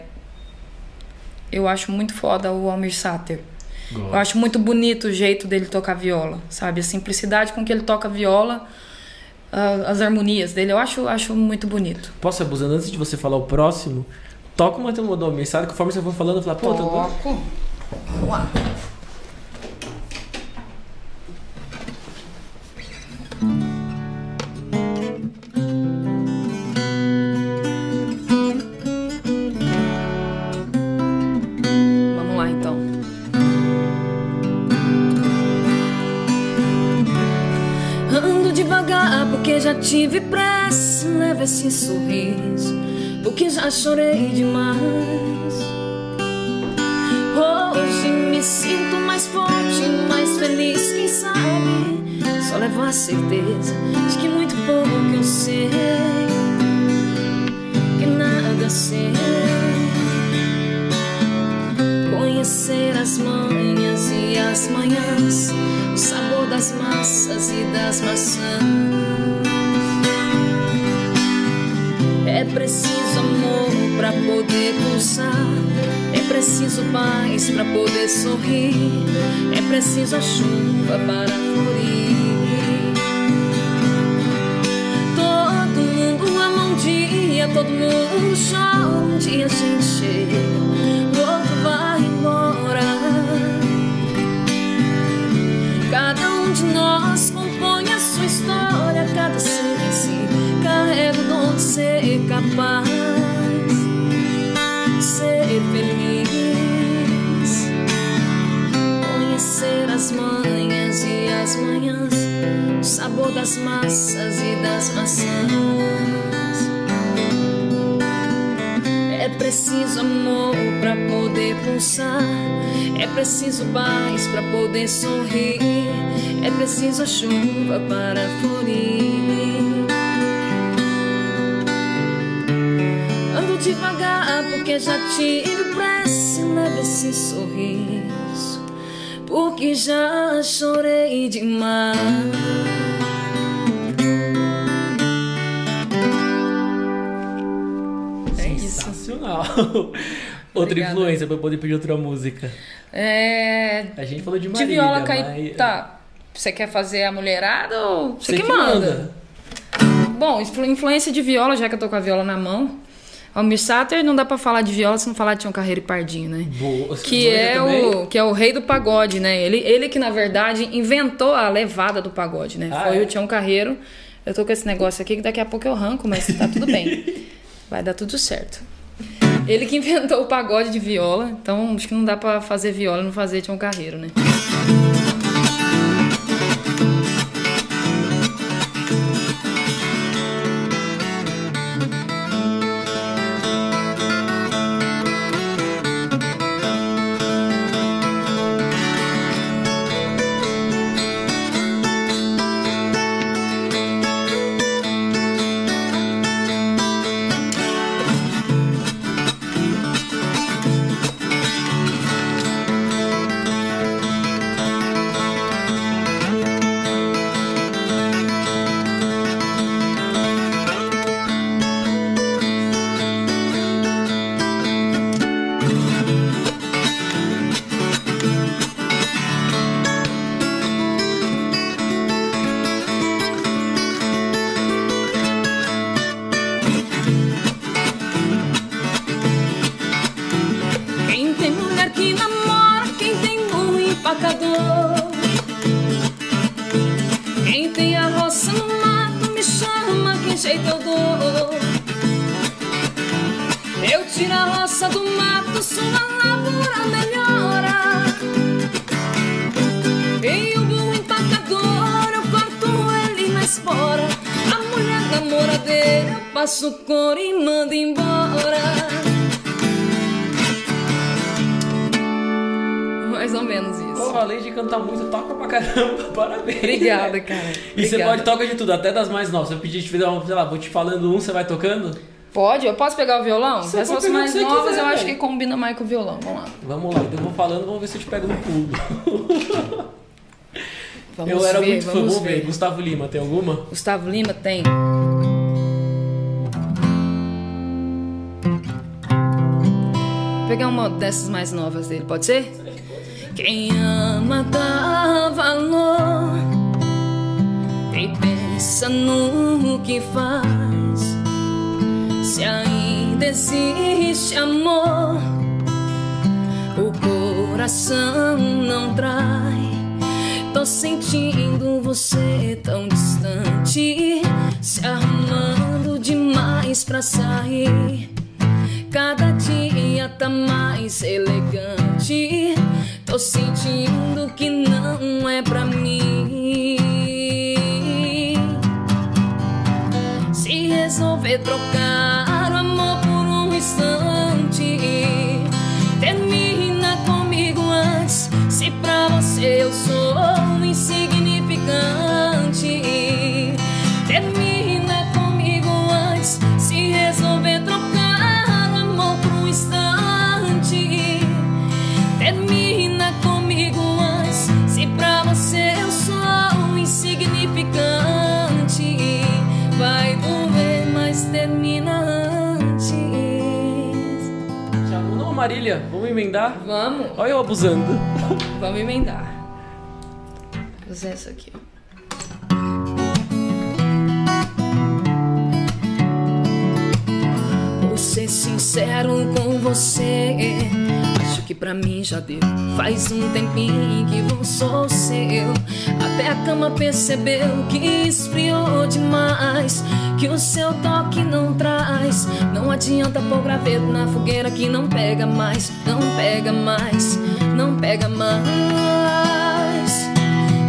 Speaker 2: eu acho muito foda o Almir Sater. Eu acho muito bonito o jeito dele tocar viola, sabe? A simplicidade com que ele toca viola, a- as harmonias dele, eu acho, acho muito bonito.
Speaker 1: Posso abusando antes de você falar o próximo? Toca uma uma mensagem, conforme você for falando, eu falo, pô,
Speaker 2: lá então. Ando devagar porque já tive pressa. Leva esse sorriso porque já chorei demais. Hoje me sinto mais forte, mais feliz, quem sabe? Só levo a certeza de que muito pouco eu sei, que nada sei. Conhecer as manhas e as manhãs, o sabor das massas e das maçãs. É preciso pra poder pulsar. É preciso paz pra poder sorrir. É preciso a chuva para florir. Todo mundo ama um dia, todo mundo chora. Um dia a gente chega, o outro vai embora. Cada um de nós compõe a sua história, cada ser em si carrega o dom de ser capaz, as manhas e as manhãs, o sabor das massas e das maçãs. É preciso amor pra poder pulsar. É preciso paz pra poder sorrir. É preciso a chuva para florir. Ando devagar porque já tive pressa. Leve esse sorriso porque já chorei demais. É isso.
Speaker 1: Sensacional. outra
Speaker 2: Obrigada.
Speaker 1: influência pra eu poder pedir outra música.
Speaker 2: É.
Speaker 1: A gente falou de
Speaker 2: De
Speaker 1: Marília,
Speaker 2: viola
Speaker 1: mas-
Speaker 2: cair. Tá. Você quer fazer a mulherada ou você,
Speaker 1: Você
Speaker 2: que manda? Bom, influ- influência de viola, já que eu tô com a viola na mão. Almir Sater não dá pra falar de viola se não falar de Tião Carreiro e Pardinho, né?
Speaker 1: Boa.
Speaker 2: Que é,
Speaker 1: também?
Speaker 2: o, que é o rei do pagode, né? Ele, ele que, na verdade, inventou a levada do pagode, né?
Speaker 1: Ah,
Speaker 2: Foi
Speaker 1: é?
Speaker 2: o Tião Carreiro. Eu tô com esse negócio aqui que daqui a pouco eu arranco, mas tá tudo bem. Vai dar tudo certo. Ele que inventou o pagode de viola, então acho que não dá pra fazer viola e não fazer Tião Carreiro, né? Passo cor e mando embora. Mais ou menos isso.
Speaker 1: Pô, além de cantar muito, toca pra caramba. Parabéns.
Speaker 2: Obrigada, cara.
Speaker 1: E você pode tocar de tudo, até das mais novas. Se eu pedir te fazer uma, sei lá, vou te falando um, você vai tocando?
Speaker 2: Pode? Eu posso pegar o violão?
Speaker 1: Você
Speaker 2: Essas
Speaker 1: pode
Speaker 2: mais novas
Speaker 1: quiser,
Speaker 2: eu acho que combina mais com o violão. Vamos lá.
Speaker 1: Vamos lá, então eu vou falando, vamos ver se eu te pego no pulo.
Speaker 2: Vamos
Speaker 1: eu era
Speaker 2: ver,
Speaker 1: muito fã,
Speaker 2: vamos
Speaker 1: ver.
Speaker 2: ver.
Speaker 1: Gustavo Lima, tem alguma?
Speaker 2: Gustavo Lima tem. Vou pegar uma dessas mais novas dele, pode ser? Quem ama dá valor e pensa no que faz. Se ainda existe amor, o coração não trai. Tô sentindo você tão distante, se arrumando demais pra sair. Cada dia tá mais elegante. Tô sentindo que não é pra mim.
Speaker 1: Marília? Vamos emendar?
Speaker 2: Vamos,
Speaker 1: Olha eu abusando.
Speaker 2: vamos emendar. Vou usar essa aqui, ó. Vou ser sincero com você. Que pra mim já deu. Faz um tempinho que vou sou seu. Até a cama percebeu que esfriou demais. Que o seu toque não traz. Não adianta pôr graveto na fogueira que não pega mais. Não pega mais. Não pega mais.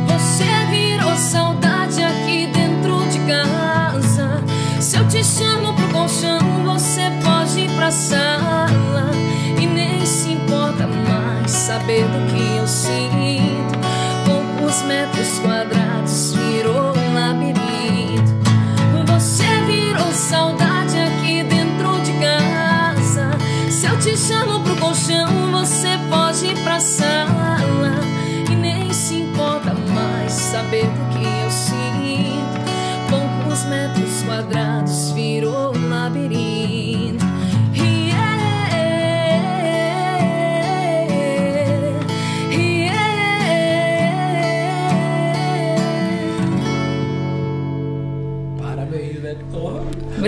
Speaker 2: Você virou saudade aqui dentro de casa. Se eu te chamo pro colchão, você pode ir pra sala. Saber do que eu sinto. Poucos metros quadrados virou um labirinto. Você virou saudade aqui dentro de casa. Se eu te chamo pro colchão, você pode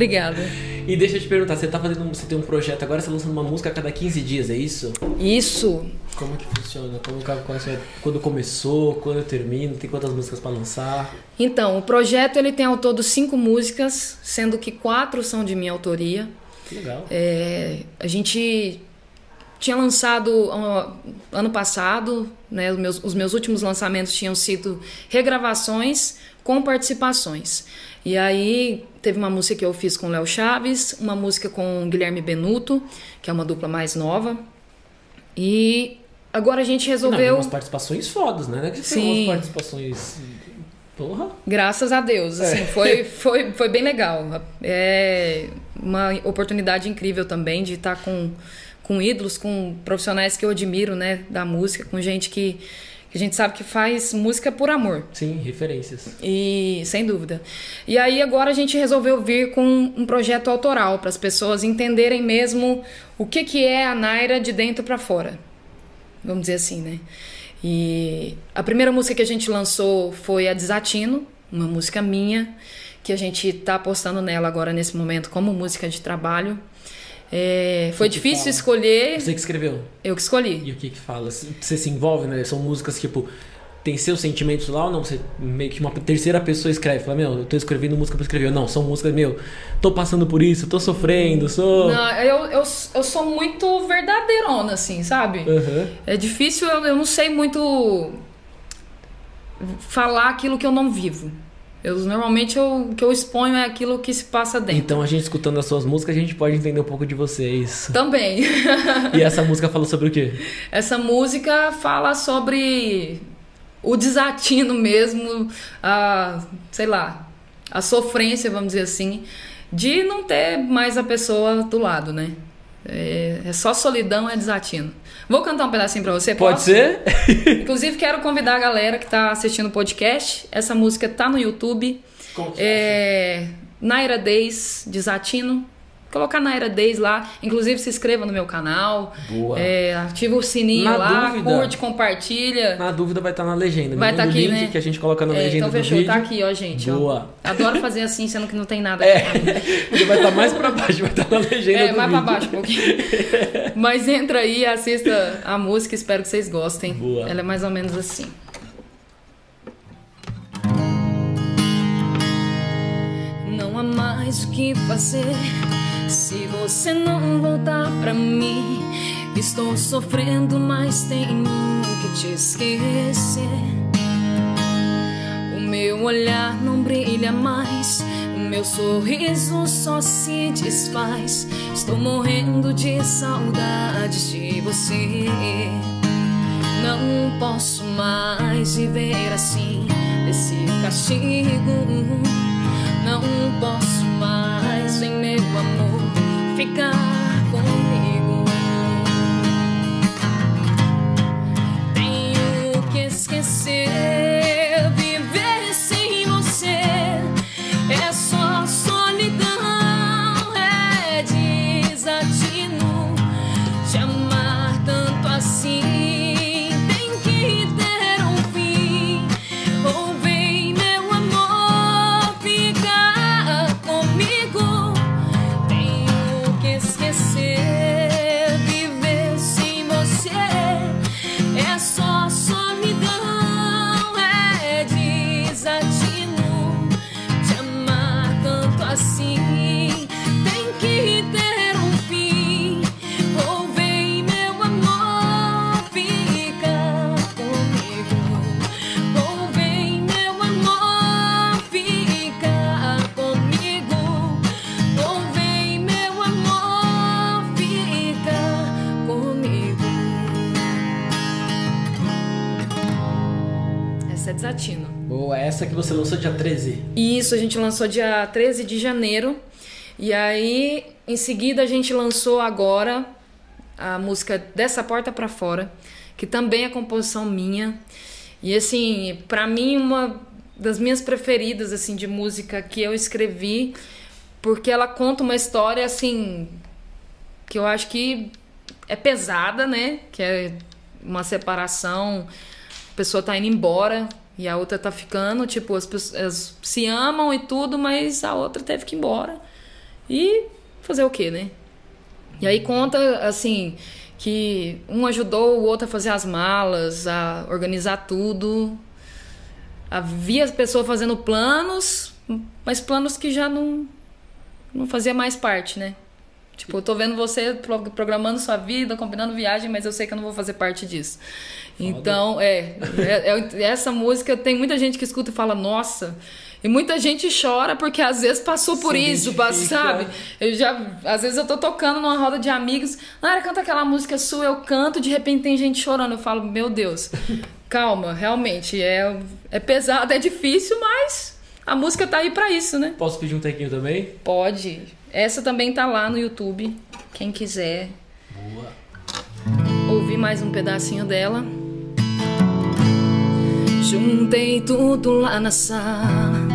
Speaker 2: Obrigada.
Speaker 1: E deixa eu te perguntar, você tá fazendo. Você tem um projeto agora, você tá lançando uma música a cada 15 dias, é isso?
Speaker 2: Isso.
Speaker 1: Como que funciona? Como, quando, você- quando começou, quando termina, tem quantas músicas pra lançar?
Speaker 2: Então, o projeto ele tem ao todo cinco músicas, sendo que quatro são de minha autoria.
Speaker 1: Que legal.
Speaker 2: É, a gente tinha lançado ano passado, né, os, meus, os meus últimos lançamentos tinham sido regravações com participações. E aí teve uma música que eu fiz com o Léo Chaves, uma música com o Guilherme Benuto, que é uma dupla mais nova. E agora a gente
Speaker 1: Não,
Speaker 2: resolveu.
Speaker 1: umas participações fodas, né? Não é que
Speaker 2: Sim.
Speaker 1: participações. Porra.
Speaker 2: Graças a Deus, assim, foi, foi, foi bem legal. É uma oportunidade incrível também de estar com, com ídolos, com profissionais que eu admiro, né, da música, com gente que, que a gente sabe que faz música por amor.
Speaker 1: Sim, referências.
Speaker 2: E sem dúvida. E aí agora a gente resolveu vir com um projeto autoral para as pessoas entenderem mesmo o que que é a Naira de dentro para fora. Vamos dizer assim, né? E a primeira música que a gente lançou foi a Desatino, uma música minha, que a gente tá apostando nela agora nesse momento como música de trabalho. É, foi difícil
Speaker 1: fala?
Speaker 2: escolher,
Speaker 1: Você que escreveu.
Speaker 2: eu que escolhi.
Speaker 1: E o que que fala? Você se envolve, né? São músicas tipo. Tem seus sentimentos lá ou não? Você meio que uma terceira pessoa escreve. Fala, meu, eu tô escrevendo música pra escrever. Não, são músicas, meu, tô passando por isso, tô sofrendo, sou.
Speaker 2: Não, eu, eu, eu sou muito verdadeirona, assim, sabe?
Speaker 1: Aham.
Speaker 2: É difícil, eu, eu não sei muito falar aquilo que eu não vivo. Eu, normalmente eu, o que eu exponho é aquilo que se passa dentro.
Speaker 1: Então a gente escutando as suas músicas, a gente pode entender um pouco de vocês.
Speaker 2: Também.
Speaker 1: E essa música fala sobre o quê?
Speaker 2: Essa música fala sobre o desatino mesmo, a, sei lá, a sofrência, vamos dizer assim, de não ter mais a pessoa do lado, né? É, é só solidão, é desatino. Vou cantar um pedacinho pra você,
Speaker 1: Pode
Speaker 2: posso?
Speaker 1: ser?
Speaker 2: Inclusive, quero convidar a galera que tá assistindo o podcast. Essa música tá no YouTube.
Speaker 1: Como que
Speaker 2: É, Naira Days, Desatino. Colocar na Era Days lá. Inclusive, se inscreva no meu canal.
Speaker 1: Boa.
Speaker 2: É, ativa o sininho
Speaker 1: Na
Speaker 2: lá,
Speaker 1: dúvida-
Speaker 2: curte, compartilha.
Speaker 1: Na dúvida vai estar na legenda.
Speaker 2: Vai
Speaker 1: manda
Speaker 2: tá aqui, né?
Speaker 1: que a gente coloca na
Speaker 2: É,
Speaker 1: legenda
Speaker 2: então
Speaker 1: do
Speaker 2: fechou,
Speaker 1: vídeo.
Speaker 2: tá aqui, ó, gente. ó.
Speaker 1: Boa.
Speaker 2: Adoro fazer assim, sendo que não tem nada
Speaker 1: É,
Speaker 2: aqui.
Speaker 1: ele vai estar mais pra baixo, vai estar na legenda
Speaker 2: É,
Speaker 1: do
Speaker 2: mais pra
Speaker 1: vídeo.
Speaker 2: baixo um pouquinho. Mas entra aí, assista a música, espero que vocês gostem.
Speaker 1: Boa.
Speaker 2: Ela é mais ou menos assim. Não há mais o que fazer se você não voltar pra mim. Estou sofrendo, mas tenho que te esquecer. O meu olhar não brilha mais, o meu sorriso só se desfaz. Estou morrendo de saudades de você. Não posso mais viver assim, esse castigo. Não posso mais, em meu amor, ficar comigo. Tenho que esquecer, essa
Speaker 1: que você lançou dia 13.
Speaker 2: Isso, a gente lançou dia 13 de janeiro. E aí, em seguida, a gente lançou agora a música Dessa Porta Pra Fora, que também é composição minha. E assim, pra mim, uma das minhas preferidas assim de música que eu escrevi, porque ela conta uma história assim que eu acho que é pesada, né? Que é uma separação, a pessoa tá indo embora e a outra tá ficando, tipo, as pessoas se amam e tudo, mas a outra teve que ir embora. E fazer o quê, né? E aí conta assim que um ajudou o outro a fazer as malas, a organizar tudo. Havia a pessoa fazendo planos, mas planos que já não não fazia mais parte, né? Tipo, eu tô vendo você pro- programando sua vida, combinando viagem, mas eu sei que eu não vou fazer parte disso. Então, é, é- é- Essa música tem muita gente que escuta e fala, nossa. E muita gente chora porque às vezes passou por
Speaker 1: Se
Speaker 2: isso, sabe? Eu já. Às vezes eu tô tocando numa roda de amigos, Nara, canta aquela música sua, eu canto, de repente tem gente chorando. Eu falo, meu Deus, calma, realmente, é, é pesado, é difícil, mas a música tá aí pra isso, né?
Speaker 1: Posso pedir um tequinho também?
Speaker 2: Pode. Essa também tá lá no YouTube. Quem quiser
Speaker 1: Boa.
Speaker 2: ouvir mais um pedacinho dela. Juntei tudo lá na sala.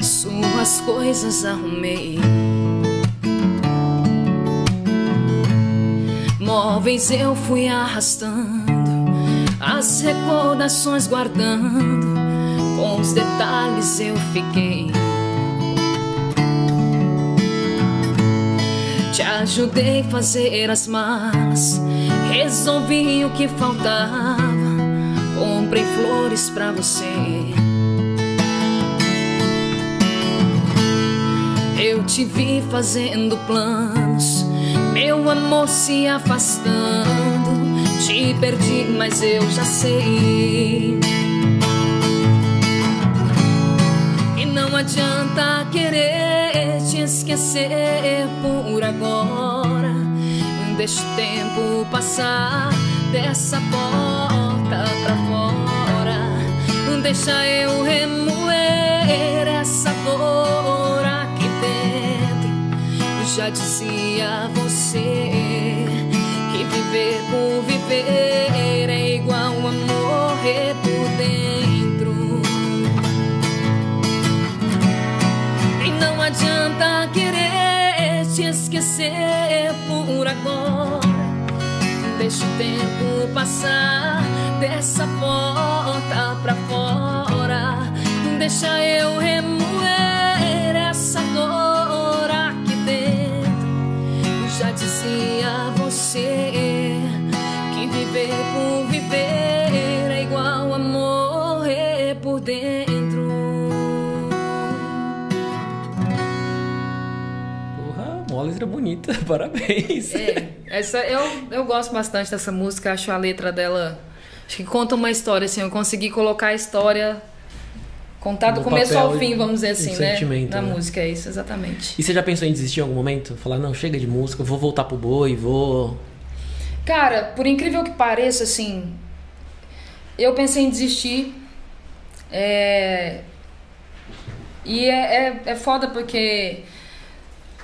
Speaker 2: Suas coisas arrumei. Móveis eu fui arrastando, as recordações guardando. Com os detalhes eu fiquei. Te ajudei a fazer as malas, resolvi o que faltava. Comprei flores pra você. Eu te vi fazendo planos, meu amor se afastando. Te perdi, mas eu já sei. Adianta querer te esquecer por agora. Deixa o tempo passar dessa porta pra fora. Deixa eu remoer essa dor aqui dentro. Já dizia você que viver por viver é igual a morrer por dentro. Ser por agora. Deixa o tempo passar dessa porta pra fora. Deixa eu remoer essa dor aqui dentro. Já dizia você que viver por viver é igual a morrer por dentro.
Speaker 1: Uma letra bonita, parabéns.
Speaker 2: É, essa, eu, eu gosto bastante dessa música, acho a letra dela. Acho que conta uma história, assim, eu consegui colocar a história. Contar do
Speaker 1: No
Speaker 2: começo ao fim, vamos dizer assim, né? Na
Speaker 1: né?
Speaker 2: música, é isso, exatamente.
Speaker 1: E você já pensou em desistir em algum momento? Falar, não, chega de música, eu vou voltar pro boi, vou.
Speaker 2: Cara, por incrível que pareça, assim, eu pensei em desistir. É... E é, é, é foda porque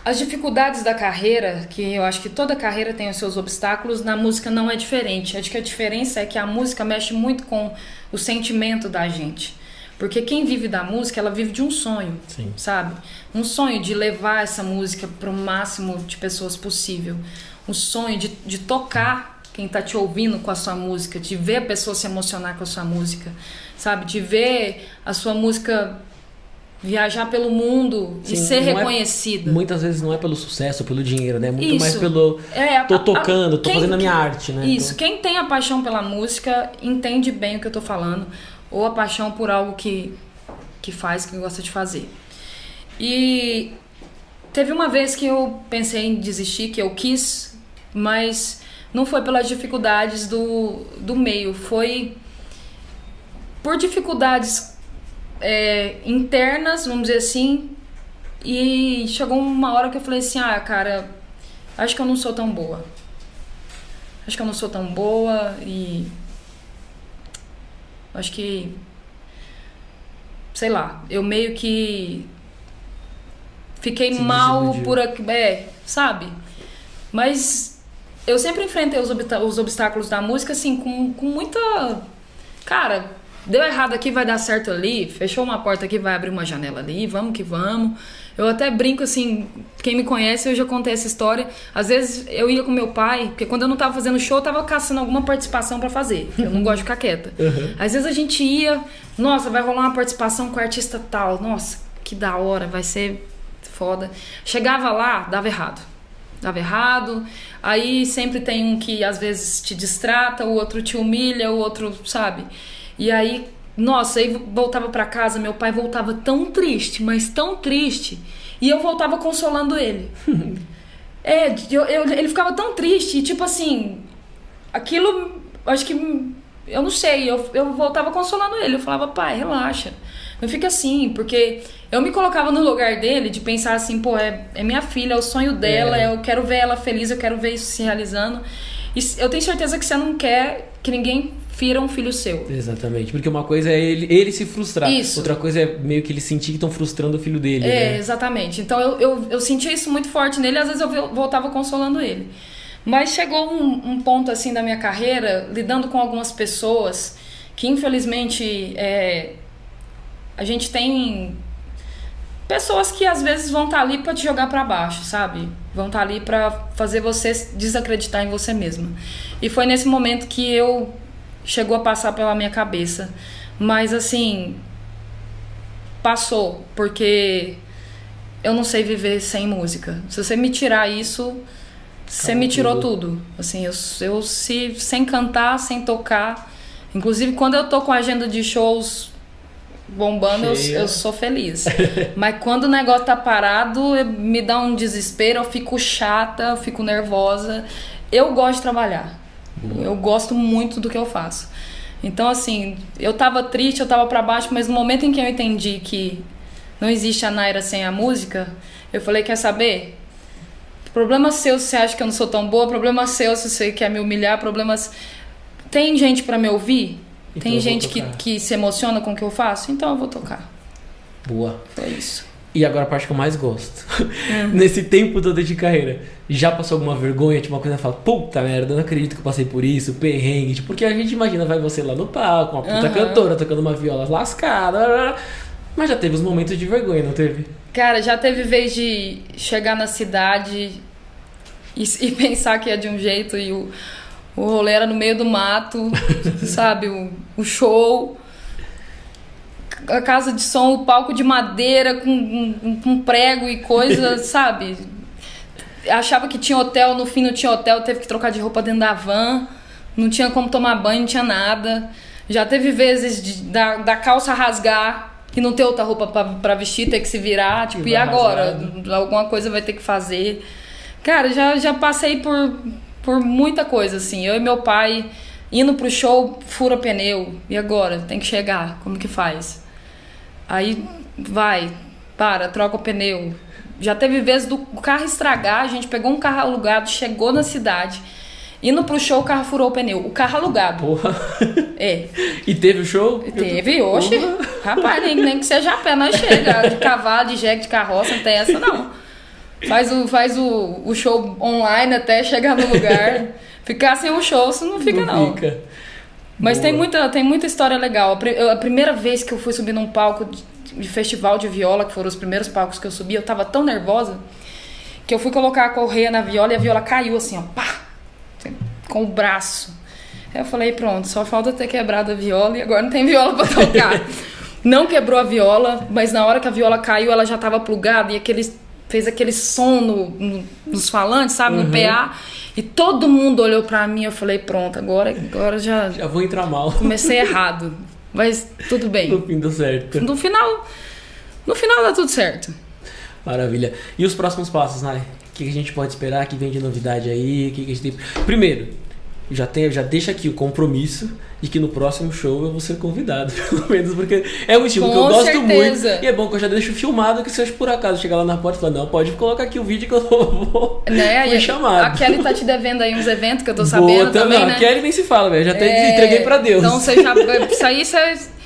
Speaker 2: as dificuldades da carreira, que eu acho que toda carreira tem os seus obstáculos, na música não é diferente. Acho que a diferença é que a música mexe muito com o sentimento da gente. Porque quem vive da música, ela vive de um sonho,
Speaker 1: Sim.
Speaker 2: sabe? Um sonho de levar essa música para o máximo de pessoas possível. Um sonho de, de tocar quem tá te ouvindo com a sua música, de ver a pessoa se emocionar com a sua música, sabe? De ver a sua música viajar pelo mundo
Speaker 1: Sim,
Speaker 2: e ser
Speaker 1: não é-. Muitas vezes não é pelo sucesso, pelo dinheiro, né? Muito
Speaker 2: Isso.
Speaker 1: mais pelo.
Speaker 2: É, a-
Speaker 1: Tô
Speaker 2: a-
Speaker 1: tocando, tô
Speaker 2: quem-
Speaker 1: fazendo a minha arte, né?
Speaker 2: Isso,
Speaker 1: Então-
Speaker 2: quem tem a paixão pela música entende bem o que eu tô falando, ou a paixão por algo que, que faz, que gosta de fazer. E teve uma vez que eu pensei em desistir, que eu quis, mas não foi pelas dificuldades do, do meio, foi por dificuldades é, internas, vamos dizer assim, e chegou uma hora que eu falei assim, ah, cara, acho que eu não sou tão boa. Acho que eu não sou tão boa e. Acho que. Sei lá, eu meio que. Fiquei mal por. aqui- É, sabe? Mas eu sempre enfrentei os, os obstáculos da música, assim, com, com muita. Cara, deu errado aqui, vai dar certo ali. Fechou uma porta aqui, vai abrir uma janela ali. Vamos que vamos. Eu até brinco assim, quem me conhece, eu já contei essa história. Às vezes eu ia com meu pai, porque quando eu não tava fazendo show, eu tava caçando alguma participação pra fazer. Eu não gosto de ficar quieta. Às vezes a gente ia, nossa, vai rolar uma participação com o artista tal. Nossa, que da hora, vai ser foda. Chegava lá, dava errado. Dava errado. Aí sempre tem um que às vezes te distrata, o outro te humilha, o outro, sabe? E aí, nossa, aí voltava pra casa, meu pai voltava tão triste, mas tão triste. E eu voltava consolando ele. é, eu, eu- ele ficava tão triste, e, tipo assim, aquilo, acho que, eu não sei, eu, eu voltava consolando ele. Eu falava, pai, relaxa. Não fica assim, porque eu me colocava no lugar dele de pensar assim, pô, é, é minha filha, é o sonho dela,
Speaker 1: É.
Speaker 2: eu quero ver ela feliz, eu quero ver isso se realizando. E eu tenho certeza que você não quer que ninguém fira um filho seu.
Speaker 1: Exatamente. Porque uma coisa é ele, ele se frustrar.
Speaker 2: Isso.
Speaker 1: Outra coisa é meio que ele sentir que estão frustrando o filho dele.
Speaker 2: É,
Speaker 1: né?
Speaker 2: exatamente. Então eu, eu, eu sentia isso muito forte nele, às vezes eu vo- voltava consolando ele. Mas chegou um, um ponto assim da minha carreira, lidando com algumas pessoas que infelizmente é, a gente tem pessoas que às vezes vão estar ali pra te jogar pra baixo, sabe? Vão estar ali pra fazer você desacreditar em você mesma. E foi nesse momento que eu chegou a passar pela minha cabeça. Mas assim, passou, porque eu não sei viver sem música. Se você me tirar isso, você me tirou
Speaker 1: tudo.
Speaker 2: Assim, eu, eu se sem cantar, sem tocar, inclusive quando eu tô com a agenda de shows bombando, eu, eu sou feliz. Mas quando o negócio tá parado, me dá um desespero, eu fico chata, eu fico nervosa. Eu gosto de trabalhar. Eu gosto muito do que eu faço. Então, assim, eu tava triste, eu tava pra baixo, mas no momento em que eu entendi que não existe a Naira sem a música, eu falei: quer saber? Problema seu se você acha que eu não sou tão boa, problema seu se você quer me humilhar, problemas. Tem gente pra me ouvir?
Speaker 1: Então
Speaker 2: Tem gente que, que se emociona com o que eu faço? Então eu vou tocar.
Speaker 1: Boa.
Speaker 2: Foi isso.
Speaker 1: E agora a parte que eu mais gosto.
Speaker 2: É.
Speaker 1: Nesse tempo todo de carreira, já passou alguma vergonha? Tipo, uma coisa que fala, puta merda, eu não acredito que eu passei por isso, perrengue. Tipo, porque a gente imagina, vai você lá no palco, uma puta
Speaker 2: Aham.
Speaker 1: cantora, tocando uma viola lascada. Mas já teve os momentos de vergonha, não teve?
Speaker 2: Cara, já teve vez de chegar na cidade e, e pensar que é de um jeito e o, o rolê era no meio do mato, sabe? O, o show a casa de som, o palco de madeira com, com, prego e coisa, sabe? Achava que tinha hotel, no fim não tinha hotel, teve que trocar de roupa dentro da van, não tinha como tomar banho, não tinha nada. Já teve vezes de, da, da calça rasgar e não ter outra roupa para vestir, ter que se virar, tipo, e, e agora? Rasgado. Alguma coisa vai ter que fazer. Cara, já, já passei por, por muita coisa, assim. Eu e meu pai indo pro show, fura pneu. E agora? Tem que chegar. Como que faz? Aí vai, para, troca o pneu. Já teve vezes do carro estragar, a gente pegou um carro alugado, chegou na cidade. Indo pro show, o carro furou o pneu. O carro alugado.
Speaker 1: Porra.
Speaker 2: É.
Speaker 1: E teve o show?
Speaker 2: Teve, oxe. Rapaz, nem, nem que seja a pé, nós chega. De cavalo, de jegue, de carroça, não tem essa não. Faz o, faz o, o show online até chegar no lugar. Ficar sem o show, você não fica não. não. Fica. Mas tem muita, tem muita história legal. A primeira vez que eu fui subir num palco de, festival de viola, que foram os primeiros palcos que eu subi, eu tava tão nervosa que eu fui colocar a correia na viola e a viola caiu assim, ó, pá, com o braço. Aí eu falei, pronto, só falta ter quebrado a viola e agora não tem viola para tocar. não quebrou a viola, mas na hora que a viola caiu, ela já tava plugada e aquele fez aquele som no, no, nos falantes, sabe, uhum. no PA. E todo mundo olhou pra mim eu falei, pronto, agora, agora já.
Speaker 1: Já vou entrar mal.
Speaker 2: Comecei errado. Mas tudo bem.
Speaker 1: No fim deu certo.
Speaker 2: No final. No final dá tudo certo.
Speaker 1: Maravilha. E os próximos passos, Nai? O que a gente pode esperar que vem de novidade aí? O que a gente tem... Primeiro, já, tem, já deixa aqui o compromisso de que no próximo show eu vou ser convidado, pelo menos, porque é um estilo Com que eu gosto certeza. muito. E é bom que eu já deixo filmado que se eu por acaso chegar lá na porta e falar, não, pode colocar aqui o vídeo que eu vou,
Speaker 2: né? fui chamado. A Kelly tá te devendo aí uns eventos que eu tô sabendo Boa, também, né?
Speaker 1: A Kelly nem se fala, velho. Já é... entreguei pra Deus.
Speaker 2: Então você já. Isso aí você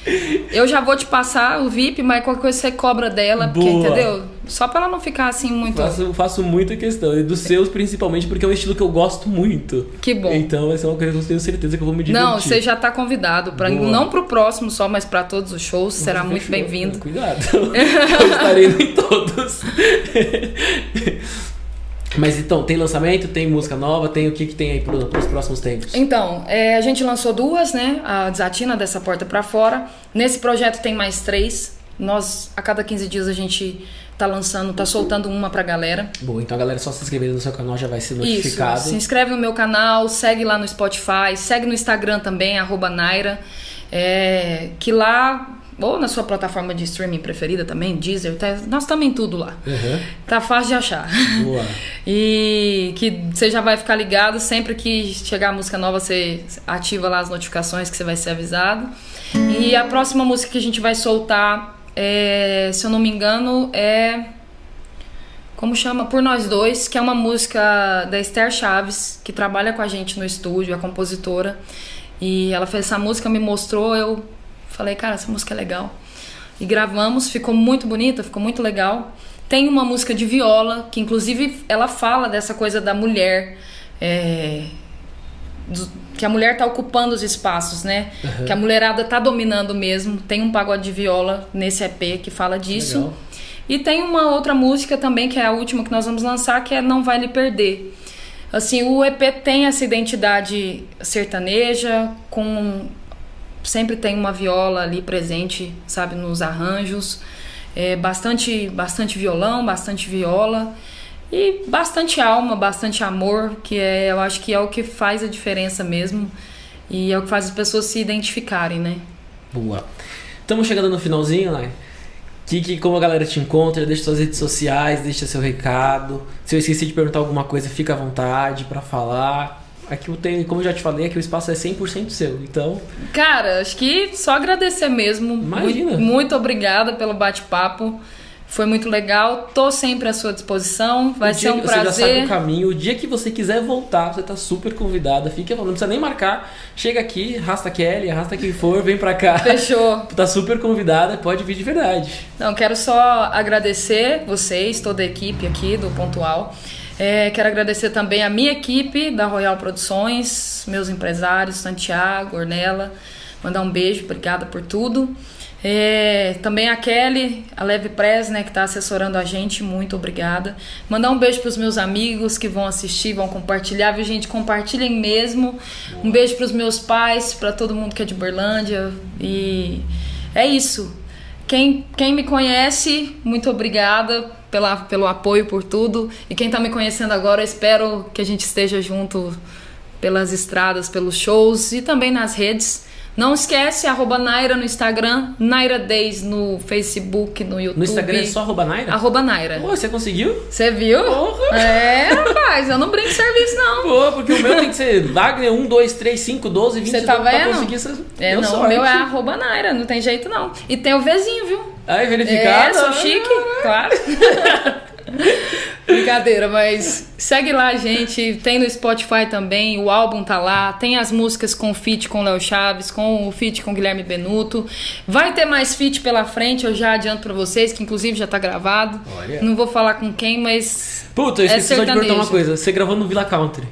Speaker 2: eu já vou te passar o VIP, mas qualquer coisa você cobra dela, porque, entendeu? Só pra ela não ficar assim muito.
Speaker 1: Faço, faço muita questão. E dos seus, principalmente, porque é um estilo que eu gosto muito.
Speaker 2: Que bom.
Speaker 1: Então vai ser uma coisa que eu tenho certeza que eu vou me divertir.
Speaker 2: Não, você já tá convidado. Pra, não pro próximo só, mas pra todos os shows. Será Fechou. muito bem-vindo.
Speaker 1: Cuidado. eu estarei em todos. Mas então, tem lançamento, tem música nova, tem o que, que tem aí para os próximos tempos?
Speaker 2: Então, é, a gente lançou duas, né? A Desatina dessa porta para fora. Nesse projeto tem mais três. Nós, a cada 15 dias, a gente tá lançando, tá soltando uma pra galera.
Speaker 1: Boa, então a galera só se inscrever no seu canal já vai ser notificado.
Speaker 2: Isso, se inscreve no meu canal, segue lá no Spotify, segue no Instagram também, arroba Naira. É, que lá ou na sua plataforma de streaming preferida também, Deezer, tá, nós em tudo lá. Uhum. Tá fácil de achar. Boa. e que você já vai ficar ligado sempre que chegar a música nova, você ativa lá as notificações que você vai ser avisado. E a próxima música que a gente vai soltar, é, se eu não me engano, é como chama? Por Nós Dois, que é uma música da Esther Chaves, que trabalha com a gente no estúdio, a compositora. E ela fez essa música, me mostrou, eu Falei, cara, essa música é legal. E gravamos, ficou muito bonita, ficou muito legal. Tem uma música de viola, que inclusive ela fala dessa coisa da mulher. É, que a mulher tá ocupando os espaços, né? Uhum. Que a mulherada tá dominando mesmo. Tem um pagode de viola nesse EP que fala disso. Legal. E tem uma outra música também, que é a última que nós vamos lançar, que é Não Vai Lhe Perder. Assim, o EP tem essa identidade sertaneja, com sempre tem uma viola ali presente, sabe, nos arranjos. É, bastante, bastante violão, bastante viola e bastante alma, bastante amor, que é, eu acho que é o que faz a diferença mesmo e é o que faz as pessoas se identificarem, né?
Speaker 1: Boa. Estamos chegando no finalzinho, né? Que, como a galera te encontra, deixa suas redes sociais, deixa seu recado. Se eu esqueci de perguntar alguma coisa, fica à vontade para falar. Aqui é tem, como eu já te falei, aqui o espaço é 100% seu. Então.
Speaker 2: Cara, acho que só agradecer mesmo. Imagina. Muito, muito obrigada pelo bate-papo. Foi muito legal. Tô sempre à sua disposição. Vai ser um prazer. Você já sabe
Speaker 1: o caminho. O dia que você quiser voltar, você tá super convidada. Fique não precisa nem marcar. Chega aqui, arrasta Kelly, arrasta quem for, vem pra cá.
Speaker 2: Fechou.
Speaker 1: tá super convidada, pode vir de verdade.
Speaker 2: Não, quero só agradecer vocês, toda a equipe aqui do Pontual. É, quero agradecer também a minha equipe da Royal Produções, meus empresários, Santiago, Ornella. Mandar um beijo, obrigada por tudo. É, também a Kelly, a Leve Press, né, que está assessorando a gente, muito obrigada. Mandar um beijo para os meus amigos que vão assistir, vão compartilhar, viu, gente? Compartilhem mesmo. Um beijo para os meus pais, para todo mundo que é de Berlândia. E é isso. Quem, quem me conhece, muito obrigada pela, pelo apoio, por tudo. E quem está me conhecendo agora, espero que a gente esteja junto pelas estradas, pelos shows e também nas redes. Não esquece, arroba Naira no Instagram, Naira Days no Facebook, no YouTube.
Speaker 1: No Instagram é só arroba Naira?
Speaker 2: Arroba Naira.
Speaker 1: Pô, você conseguiu?
Speaker 2: Você viu?
Speaker 1: Porra!
Speaker 2: É, rapaz, eu não brinco de serviço, não.
Speaker 1: Pô, porque o meu tem que ser Wagner 1, 2, 3, 5, 12, 20
Speaker 2: Você tá
Speaker 1: pra
Speaker 2: vendo?
Speaker 1: conseguir essas...
Speaker 2: É, não, o
Speaker 1: sorte.
Speaker 2: meu é arroba Naira, não tem jeito não. E tem o Vzinho, viu?
Speaker 1: Aí, verificado?
Speaker 2: É, sou chique, claro. Brincadeira, mas segue lá, gente. Tem no Spotify também, o álbum tá lá. Tem as músicas com feat com Léo Chaves, com o feat com Guilherme Benuto. Vai ter mais feat pela frente, eu já adianto pra vocês, que inclusive já tá gravado.
Speaker 1: Olha.
Speaker 2: Não vou falar com quem, mas.
Speaker 1: Puta, eu
Speaker 2: É
Speaker 1: esqueci só de perguntar uma coisa. Você gravou no Villa Country.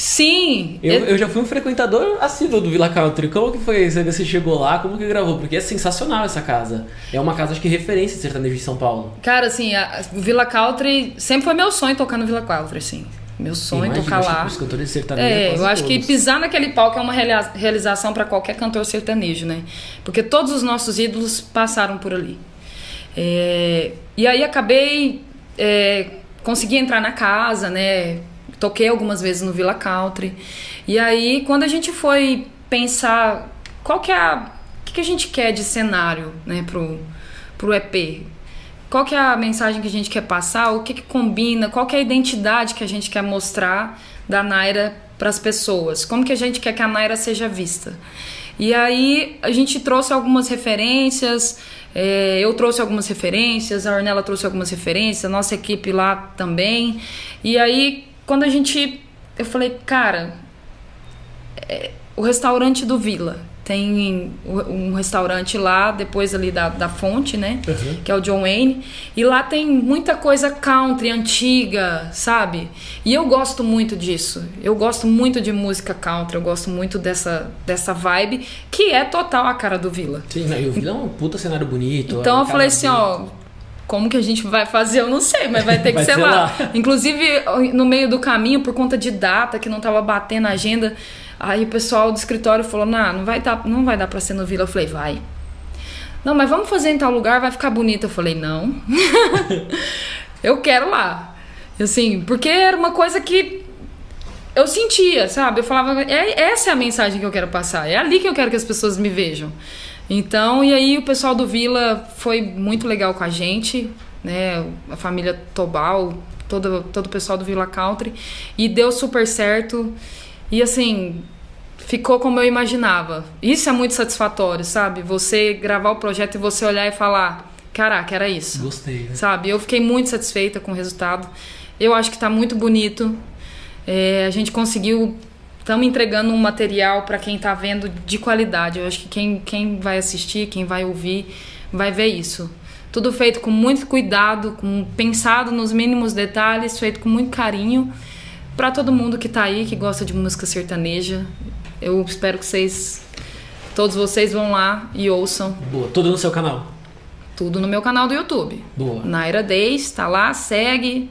Speaker 2: Sim!
Speaker 1: Eu, eu já fui um frequentador assíduo do Villa Country. Como que foi? Você você chegou lá, como que gravou? Porque é sensacional essa casa. É uma casa, acho que referência de sertanejo em São Paulo.
Speaker 2: Cara, assim, a o Villa Country sempre foi meu sonho tocar no Villa Country, assim. Meu sonho
Speaker 1: Imagina,
Speaker 2: tocar
Speaker 1: que
Speaker 2: lá.
Speaker 1: Os cantores de sertanejo
Speaker 2: É,
Speaker 1: quase
Speaker 2: eu acho que
Speaker 1: todos.
Speaker 2: pisar naquele palco é uma realiza- realização para qualquer cantor sertanejo, né? Porque todos os nossos ídolos passaram por ali. É, e aí acabei é, consegui entrar na casa, né? Toquei algumas vezes no Villa Country. E aí quando a gente foi pensar qual que é a o que, que a gente quer de cenário, né, pro pro EP? Qual que é a mensagem que a gente quer passar? O que, que combina? Qual que é a identidade que a gente quer mostrar da Naira para as pessoas? Como que a gente quer que a Naira seja vista? E aí a gente trouxe algumas referências, é, eu trouxe algumas referências, a Ornella trouxe algumas referências, a nossa equipe lá também. E aí quando a gente, eu falei, cara, é, o restaurante do Vila. Tem um restaurante lá, depois ali da, da fonte, né?
Speaker 1: Uhum.
Speaker 2: Que é o John Wayne. E lá tem muita coisa country, antiga, sabe? E eu gosto muito disso. Eu gosto muito de música country, eu gosto muito dessa, dessa vibe, que é total a cara do Vila.
Speaker 1: Sim, né? e o Villa é um puta cenário bonito.
Speaker 2: Então eu falei assim,
Speaker 1: bonito.
Speaker 2: ó, como que a gente vai fazer? Eu não sei, mas vai ter que
Speaker 1: Vai
Speaker 2: ser
Speaker 1: ser
Speaker 2: lá.
Speaker 1: lá.
Speaker 2: Inclusive, no meio do caminho, por conta de data, que não tava batendo a agenda, aí o pessoal do escritório falou, não, não vai dar, não vai dar pra ser no Vila. Eu falei, vai. Não, mas vamos fazer em tal lugar, vai ficar bonito. Eu falei, não. eu quero lá. Assim, porque era uma coisa que eu sentia, sabe? Eu falava, é, essa é a mensagem que eu quero passar, é ali que eu quero que as pessoas me vejam. Então, e aí o pessoal do Vila foi muito legal com a gente, né? A família Tobal, todo, todo o pessoal do Vila Country, e deu super certo. E assim, ficou como eu imaginava. Isso é muito satisfatório, sabe? Você gravar o projeto e você olhar e falar: caraca, era isso
Speaker 1: Gostei, né?
Speaker 2: sabe? Eu fiquei muito satisfeita com o resultado. Eu acho que tá muito bonito. É, a gente conseguiu. Estamos entregando um material para quem tá vendo de qualidade. Eu acho que quem, quem vai assistir, quem vai ouvir, vai ver isso. Tudo feito com muito cuidado, com pensado nos mínimos detalhes, feito com muito carinho. Para todo mundo que tá aí, que gosta de música sertaneja. Eu espero que vocês, todos vocês vão lá e ouçam
Speaker 1: Boa, tudo no seu canal.
Speaker 2: tudo no meu canal do YouTube.
Speaker 1: Boa.
Speaker 2: Naira Days, tá lá, segue,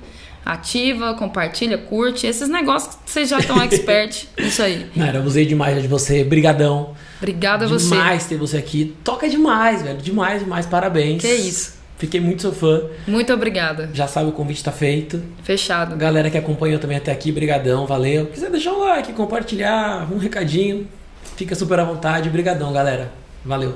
Speaker 2: ativa, compartilha, curte. Esses negócios que vocês já estão expert. Isso aí.
Speaker 1: Naira, abusei demais de você. Brigadão.
Speaker 2: Obrigada a você.
Speaker 1: Demais ter você aqui. Toca demais, velho. Demais, demais. Parabéns.
Speaker 2: Que isso.
Speaker 1: Fiquei muito seu fã.
Speaker 2: Muito obrigada.
Speaker 1: Já sabe, o convite tá feito.
Speaker 2: Fechado.
Speaker 1: Galera que acompanhou também até aqui, brigadão, valeu. Se quiser deixar um like, compartilhar, um recadinho, fica super à vontade. Brigadão, galera. Valeu.